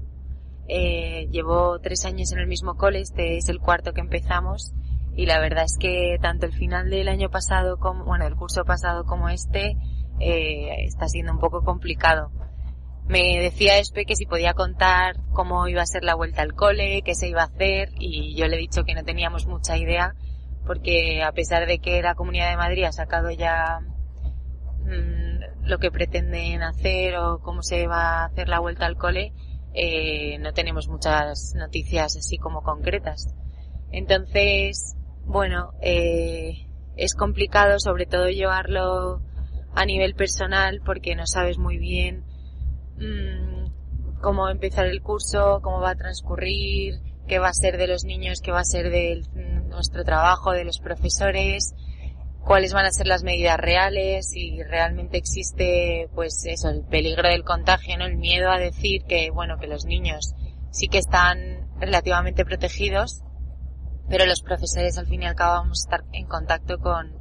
Speaker 8: Eh, llevo tres años en el mismo cole, este es el cuarto que empezamos. Y la verdad es que tanto el final del año pasado como, bueno, el curso pasado como este, eh, está siendo un poco complicado. Me decía Espe que si podía contar cómo iba a ser la vuelta al cole, qué se iba a hacer, y yo le he dicho que no teníamos mucha idea, porque a pesar de que la Comunidad de Madrid ha sacado ya mmm, lo que pretenden hacer o cómo se va a hacer la vuelta al cole, eh, no tenemos muchas noticias así como concretas. Entonces, bueno, eh, es complicado sobre todo llevarlo a nivel personal porque no sabes muy bien mmm, cómo empezar el curso, cómo va a transcurrir, qué va a ser de los niños, qué va a ser de nuestro trabajo, de los profesores, cuáles van a ser las medidas reales, si realmente existe, pues eso, el peligro del contagio, ¿no? El miedo a decir que, bueno, que los niños sí que están relativamente protegidos, pero los profesores al fin y al cabo vamos a estar en contacto con,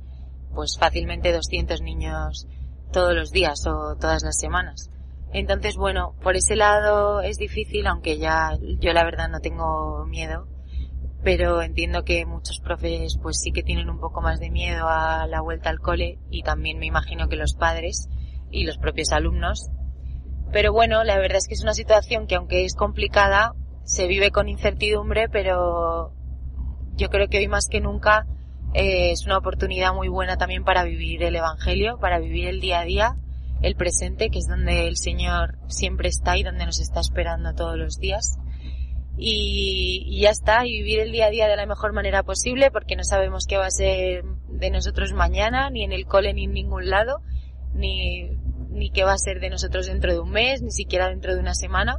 Speaker 8: pues fácilmente 200 niños todos los días o todas las semanas. Entonces, bueno, por ese lado es difícil, aunque ya yo la verdad no tengo miedo, pero entiendo que muchos profes pues sí que tienen un poco más de miedo a la vuelta al cole y también me imagino que los padres y los propios alumnos. Pero bueno, la verdad es que es una situación que aunque es complicada, se vive con incertidumbre, pero yo creo que hoy más que nunca eh, es una oportunidad muy buena también para vivir el Evangelio, para vivir el día a día, el presente, que es donde el Señor siempre está y donde nos está esperando todos los días y, y, ya está, y vivir el día a día de la mejor manera posible porque no sabemos qué va a ser de nosotros mañana, ni en el cole, ni en ningún lado, ni, ni qué va a ser de nosotros dentro de un mes, ni siquiera dentro de una semana.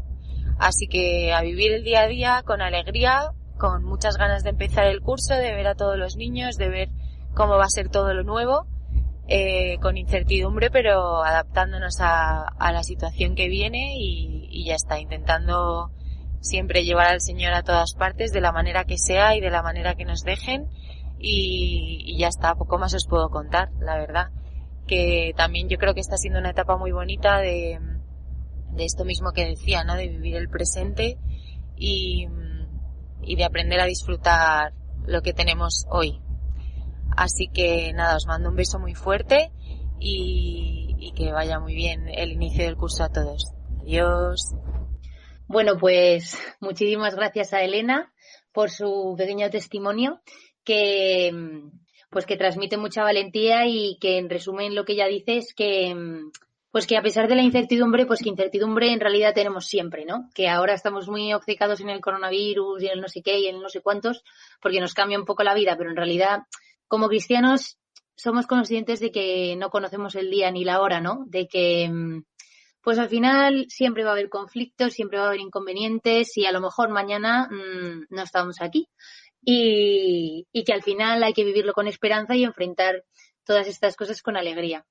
Speaker 8: Así que a vivir el día a día con alegría, con muchas ganas de empezar el curso, de ver a todos los niños, de ver cómo va a ser todo lo nuevo, eh, con incertidumbre, pero adaptándonos a, a la situación que viene y, y ya está, intentando siempre llevar al Señor a todas partes de la manera que sea y de la manera que nos dejen y, y, ya está, poco más os puedo contar, la verdad. Que también yo creo que está siendo una etapa muy bonita de, de esto mismo que decía, ¿no? De vivir el presente y, y de aprender a disfrutar lo que tenemos hoy. Así que nada, os mando un beso muy fuerte y, que vaya muy bien el inicio del curso a todos. Adiós.
Speaker 3: Bueno, pues muchísimas gracias a Elena por su pequeño testimonio que pues que transmite mucha valentía y que en resumen lo que ella dice es que pues que a pesar de la incertidumbre, pues que incertidumbre en realidad tenemos siempre, ¿no? Que ahora estamos muy obcecados en el coronavirus y en el no sé qué y en el no sé cuántos, porque nos cambia un poco la vida, pero en realidad, como cristianos, somos conscientes de que no conocemos el día ni la hora, ¿no? De que pues al final siempre va a haber conflictos, siempre va a haber inconvenientes y a lo mejor mañana mmm, no estamos aquí. Y, y, que al final hay que vivirlo con esperanza y enfrentar todas estas cosas con alegría.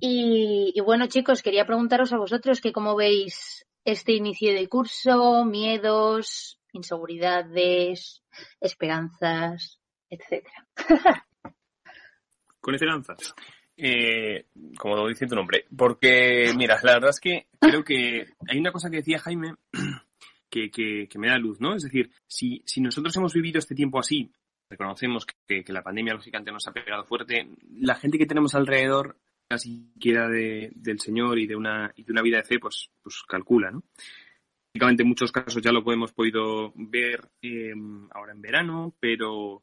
Speaker 3: Y, bueno, chicos, quería preguntaros a vosotros que cómo veis este inicio de curso, miedos, inseguridades, esperanzas, etcétera.
Speaker 5: con esperanzas. Eh, como dice tu nombre, porque, mira, la verdad es que creo que hay una cosa que decía Jaime que, que, que me da luz, ¿no? Es decir, si, si, nosotros hemos vivido este tiempo así, reconocemos que, la pandemia lógicamente nos ha pegado fuerte, la gente que tenemos alrededor, siquiera de, del Señor y de una, y de una vida de fe, pues, pues calcula, ¿no? Lógicamente en muchos casos ya lo hemos podido ver eh, ahora en verano, pero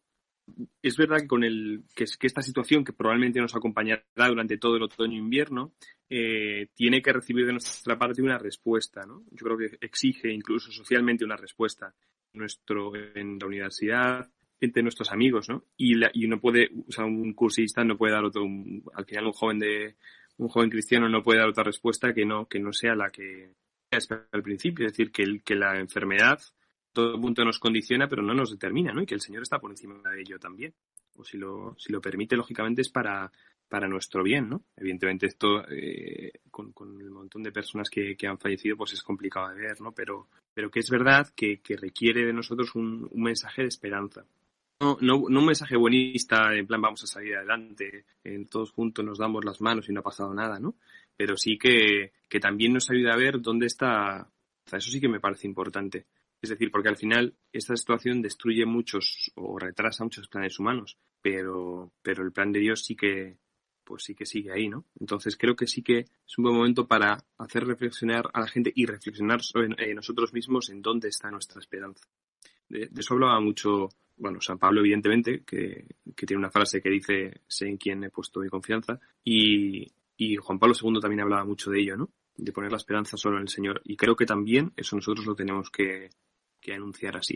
Speaker 5: es verdad que con el que, que, esta situación que probablemente nos acompañará durante todo el otoño e invierno eh, tiene que recibir de nuestra parte una respuesta, ¿no? Yo creo que exige incluso socialmente una respuesta nuestro en la universidad entre nuestros amigos, ¿no? Y, la, y uno puede, o sea, un cursista no puede dar otro, un, al final un joven de un joven cristiano no puede dar otra respuesta que no que no sea la que al principio, es decir, que, el- que la enfermedad todo punto nos condiciona, pero no nos determina, ¿no? Y que el Señor está por encima de ello también. O si lo, si lo permite, lógicamente es para, para nuestro bien, ¿no? Evidentemente esto, eh, con, con el montón de personas que, que han fallecido, pues es complicado de ver, ¿no? Pero, pero que es verdad que, que requiere de nosotros un, un mensaje de esperanza. No, no, un mensaje buenista, en plan vamos a salir adelante, en todos juntos nos damos las manos y no ha pasado nada, ¿no? Pero sí que, que también nos ayuda a ver dónde está, eso sí que me parece importante. Es decir, porque al final esta situación destruye muchos o retrasa muchos planes humanos, pero, pero el plan de Dios sí que, pues sí que sigue ahí, ¿no? Entonces creo que sí que es un buen momento para hacer reflexionar a la gente y reflexionar sobre eh, nosotros mismos en dónde está nuestra esperanza. De, de eso hablaba mucho, bueno, San Pablo evidentemente, que, que tiene una frase que dice, sé en quién he puesto mi confianza, y, y Juan Pablo II también hablaba mucho de ello, ¿no? De poner la esperanza solo en el Señor. Y creo que también eso nosotros lo tenemos que, que anunciar así.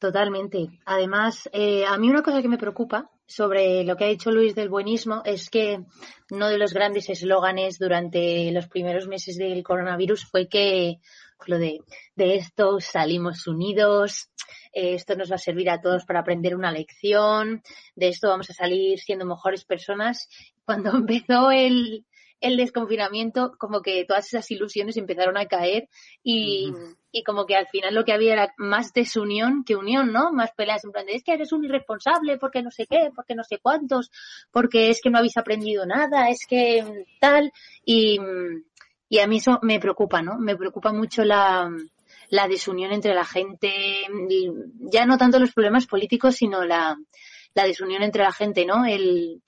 Speaker 3: Totalmente. Además, eh, a mí una cosa que me preocupa sobre lo que ha dicho Luis del buenismo es que uno de los grandes eslóganes durante los primeros meses del coronavirus fue que de, de esto salimos unidos, eh, esto nos va a servir a todos para aprender una lección, de esto vamos a salir siendo mejores personas. *laughs* Cuando empezó el, el desconfinamiento, como que todas esas ilusiones empezaron a caer y, y como que al final lo que había era más desunión que unión, ¿no? Más peleas en plan de es que eres un irresponsable porque no sé qué, porque no sé cuántos, porque es que no habéis aprendido nada, es que tal y, mm, y a mí eso me preocupa, ¿no? Me preocupa mucho la, la desunión entre la gente, ya no tanto los problemas políticos, sino la, la desunión entre la gente, ¿no? El,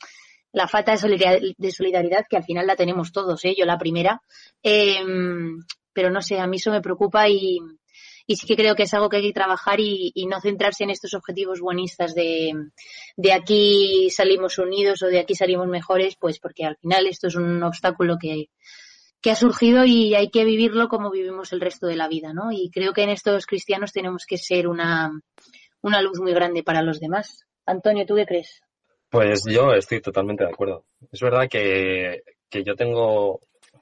Speaker 3: la falta de solidaridad, de solidaridad que al final la tenemos todos, ¿eh? yo la primera. Eh, pero no sé, a mí eso me preocupa y, y sí que creo que es algo que hay que trabajar y, y no centrarse en estos objetivos buenistas de, de aquí salimos unidos o de aquí salimos mejores, pues porque al final esto es un obstáculo que, que ha surgido y hay que vivirlo como vivimos el resto de la vida, ¿no? Y creo que en estos cristianos tenemos que ser una, una luz muy grande para los demás. Antonio, ¿tú qué crees?
Speaker 4: Pues yo estoy totalmente de acuerdo. Es verdad que, que yo tengo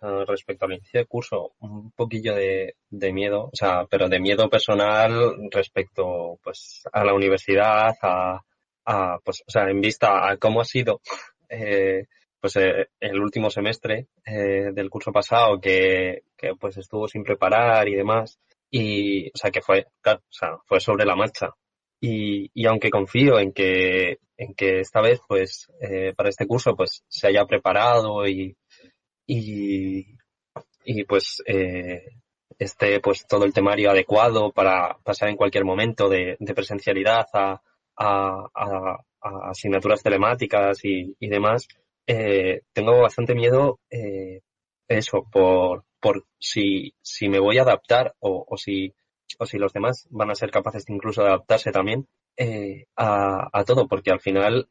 Speaker 4: uh, respecto al inicio de curso un poquillo de, de, miedo, o sea, pero de miedo personal respecto pues a la universidad, a, a pues, o sea, en vista a cómo ha sido eh, pues eh, el último semestre eh, del curso pasado que, que pues estuvo sin preparar y demás y o sea que fue claro, o sea, fue sobre la marcha. Y, y, aunque confío en que, en que esta vez, pues, eh, para este curso, pues, se haya preparado y, y, y pues, eh, esté, pues, todo el temario adecuado para pasar en cualquier momento de, de presencialidad a, a, a, a, asignaturas telemáticas y, y demás, eh, tengo bastante miedo, eh, eso, por, por si, si me voy a adaptar o, o si, o si los demás van a ser capaces incluso de adaptarse también eh, a, a, todo, porque al final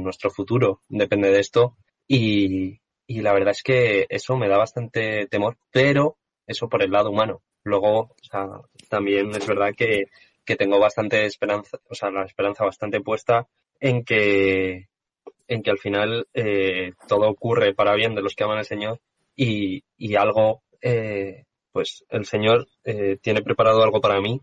Speaker 4: nuestro futuro depende de esto y, y, la verdad es que eso me da bastante temor, pero eso por el lado humano. Luego, o sea, también es verdad que, que tengo bastante esperanza, o sea, la esperanza bastante puesta en que, en que al final eh, todo ocurre para bien de los que aman al Señor y, y algo eh, pues el Señor eh, tiene preparado algo para mí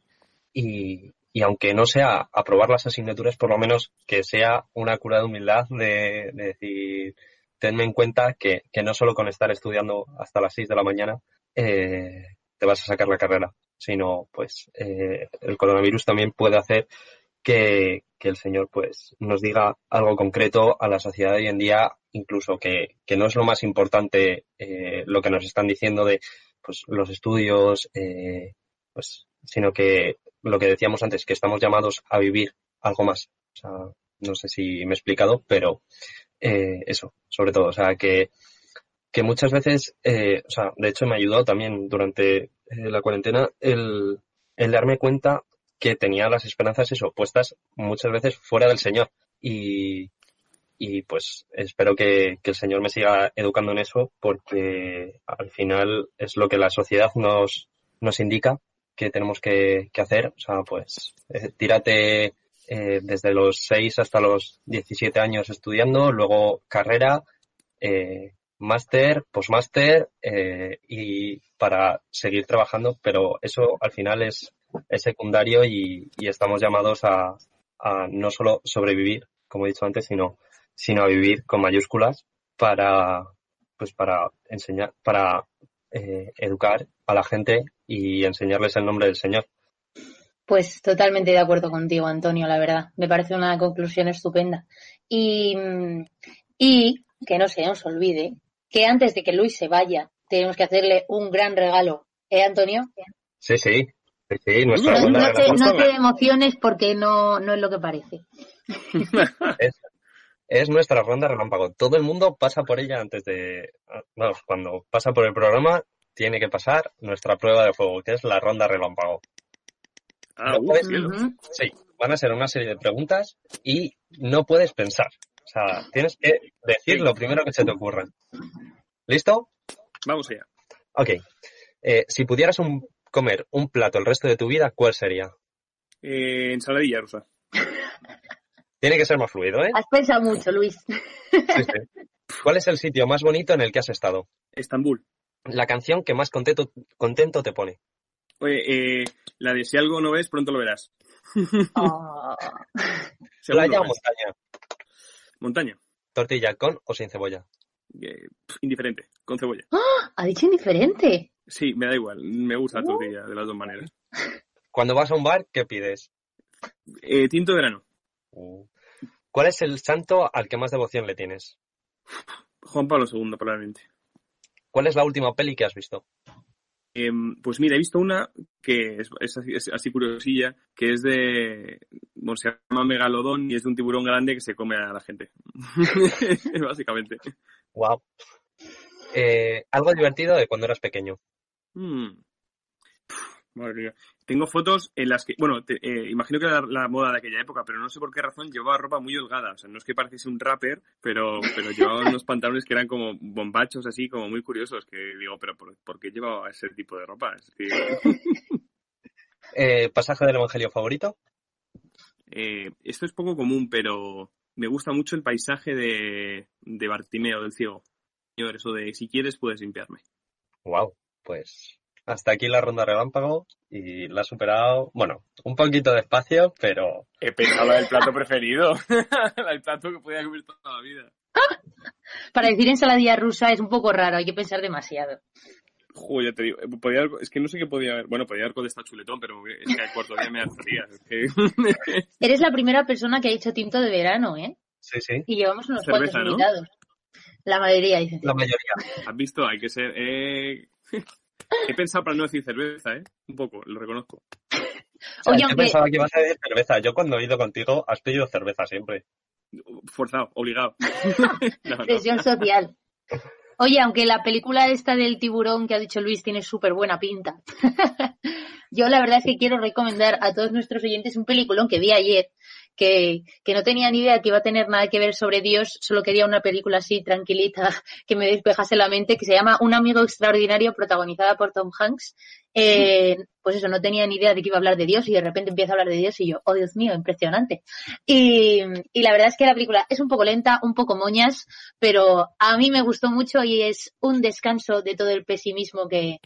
Speaker 4: y, y, aunque no sea aprobar las asignaturas, por lo menos que sea una cura de humildad de, de decir, tenme en cuenta que, que, no solo con estar estudiando hasta las 6 de la mañana te vas a sacar la carrera, sino pues el coronavirus también puede hacer que, que, el Señor pues nos diga algo concreto a la sociedad de hoy en día, incluso que, que no es lo más importante eh, lo que nos están diciendo de pues los estudios, eh, pues, sino que lo que decíamos antes, que estamos llamados a vivir algo más. O sea, no sé si me he explicado, pero eh, eso, sobre todo, o sea, que, que muchas veces, eh, o sea, de hecho me ayudó también durante la cuarentena el, el darme cuenta que tenía las esperanzas eso, puestas muchas veces fuera del Señor. Y, y pues espero que, que, el Señor me siga educando en eso porque al final es lo que la sociedad nos, nos indica que tenemos que, que hacer. O sea, pues eh, tírate eh, desde los 6 hasta los 17 años estudiando, luego carrera, eh, máster, postmáster eh, y para seguir trabajando, pero eso al final es, es secundario y, y estamos llamados a, a no solo sobrevivir, como he dicho antes, sino, sino a vivir con mayúsculas para, pues para enseñar, para eh, educar a la gente y enseñarles el nombre del Señor.
Speaker 3: Pues totalmente de acuerdo contigo, Antonio, la verdad. Me parece una conclusión estupenda. Y, y que no se nos olvide que antes de que Luis se vaya, tenemos que hacerle un gran regalo. ¿Eh, Antonio?
Speaker 4: Sí, sí, sí, sí, nuestra
Speaker 3: No, no te,
Speaker 4: la-
Speaker 3: no te emociones porque no, no es lo que parece. *laughs*
Speaker 4: es, es nuestra ronda relámpago. Todo el mundo pasa por ella antes de, vamos, cuando pasa por el programa tiene que pasar nuestra prueba de fuego, que es la ronda relámpago.
Speaker 5: Ah, uh,
Speaker 4: puedes-. Sí, van a ser una serie de preguntas y no puedes pensar. O sea, tienes que decir lo primero que se te ocurra. ¿Listo?
Speaker 5: Vamos allá.
Speaker 4: Ok. Eh, si pudieras un- comer un plato el resto de tu vida, ¿cuál sería?
Speaker 5: Eh, ensaladilla rusa.
Speaker 4: Tiene que ser más fluido, ¿eh?
Speaker 3: Has pensado mucho, Luis.
Speaker 4: Sí, sí. ¿Cuál es el sitio más bonito en el que has estado?
Speaker 5: Estambul.
Speaker 4: La canción que más contento, contento te pone.
Speaker 5: Oye, eh, la de si algo no ves, pronto lo verás. *laughs*
Speaker 3: Oh.
Speaker 5: Seguro
Speaker 4: ¿Playa
Speaker 5: lo
Speaker 4: o montaña?
Speaker 5: Montaña.
Speaker 4: ¿Tortilla con o sin cebolla?
Speaker 5: Eh, indiferente. Con cebolla.
Speaker 3: Ha dicho indiferente.
Speaker 5: Sí, me da igual. Me gusta la
Speaker 3: Uh.
Speaker 5: tortilla de las dos maneras.
Speaker 4: Cuando vas a un bar, ¿qué pides?
Speaker 5: Eh, tinto de verano.
Speaker 4: ¿Cuál es el santo al que más devoción le tienes?
Speaker 5: Juan Pablo II, probablemente.
Speaker 4: ¿Cuál es la última peli que has visto?
Speaker 5: Em, pues mira, he visto una que es, es así, es así curiosilla, que es de, bueno, se llama Megalodón y es de un tiburón grande que se come a la gente. *laughs* Básicamente.
Speaker 4: Wow. Eh, algo divertido de cuando eras pequeño.
Speaker 5: Mm. Puf, Madre mía. Tengo fotos en las que, bueno, te- eh, imagino que era la, la moda de aquella época, pero no sé por qué razón llevaba ropa muy holgada. O sea, no es que pareciese un rapper, pero, pero llevaba unos pantalones que eran como bombachos así, como muy curiosos, que digo, pero ¿por, por qué llevaba ese tipo de ropa? Es que, *laughs*
Speaker 4: Eh, ¿Pasaje del Evangelio favorito?
Speaker 5: Eh, esto es poco común, pero me gusta mucho el paisaje de, de Bartimeo, del ciego. Señor, eso de si quieres puedes limpiarme.
Speaker 4: Wow. Pues hasta aquí la ronda relámpago y la has superado, bueno, un poquito despacio, pero
Speaker 5: He pensado la del plato preferido. *laughs* del plato que podía comer toda la vida. *laughs*
Speaker 3: Para decir ensaladilla rusa es un poco raro, hay que pensar demasiado.
Speaker 5: Joder, ya te digo, podía es que no sé qué podía haber. Bueno, podía haber contestado chuletón, pero es que al cuarto día me hartaría. Es que... *laughs*
Speaker 3: Eres la primera persona que ha dicho tinto de verano, ¿eh?
Speaker 4: sí, sí,
Speaker 3: Y llevamos unos
Speaker 5: Cerveza,
Speaker 3: cuantos
Speaker 5: ¿no?
Speaker 3: invitados. La mayoría dicen.
Speaker 4: la mayoría.
Speaker 5: ¿Has visto? Hay que ser... eh, He pensado para no decir cerveza, ¿eh? Un poco, lo reconozco. *laughs*
Speaker 4: O sea,
Speaker 3: Oye,
Speaker 4: yo
Speaker 3: aunque-
Speaker 4: pensaba que ibas a decir cerveza. Yo cuando he ido contigo has pedido cerveza siempre.
Speaker 5: Forzado, obligado. *laughs* No, no.
Speaker 3: Presión social. Oye, aunque la película esta del tiburón que ha dicho Luis tiene súper buena pinta. *laughs* Yo la verdad es que quiero recomendar a todos nuestros oyentes un peliculón que vi ayer, que, que no tenía ni idea que iba a tener nada que ver sobre Dios, solo quería una película así tranquilita *laughs* que me despejase la mente, que se llama Un amigo extraordinario, protagonizada por Tom Hanks. Eh, pues eso, no tenía ni idea de que iba a hablar de Dios y de repente empieza a hablar de Dios y yo, oh Dios mío, impresionante. Y, la verdad es que la película es un poco lenta, un poco moñas, pero a mí me gustó mucho y es un descanso de todo el pesimismo que,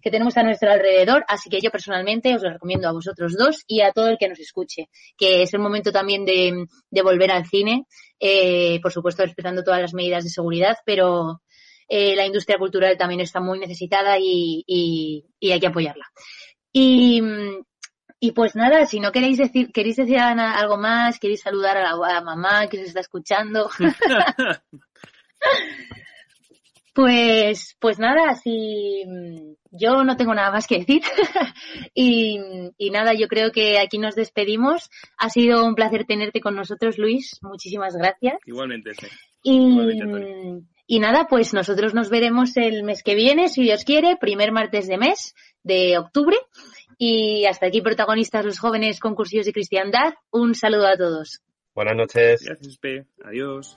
Speaker 3: que tenemos a nuestro alrededor. Así que yo personalmente os lo recomiendo a vosotros dos y a todo el que nos escuche, que es el momento también de, de volver al cine, eh, por supuesto respetando todas las medidas de seguridad, pero eh, la industria cultural también está muy necesitada y, y, y hay que apoyarla. Y, y pues nada, si no queréis decir, queréis decir algo más, queréis saludar a la, a la mamá que os está escuchando, *laughs* pues, pues nada, si yo no tengo nada más que decir. *laughs* y, y nada, yo creo que aquí nos despedimos. Ha sido un placer tenerte con nosotros, Luis. Muchísimas gracias.
Speaker 5: Igualmente, sí.
Speaker 3: Y,
Speaker 5: Igualmente.
Speaker 3: Y nada, pues nosotros nos veremos el mes que viene, si Dios quiere, primer martes de mes de octubre. Y hasta aquí, protagonistas los jóvenes concursillos de cristiandad. Un saludo a todos.
Speaker 4: Buenas noches.
Speaker 5: Gracias, P. Adiós.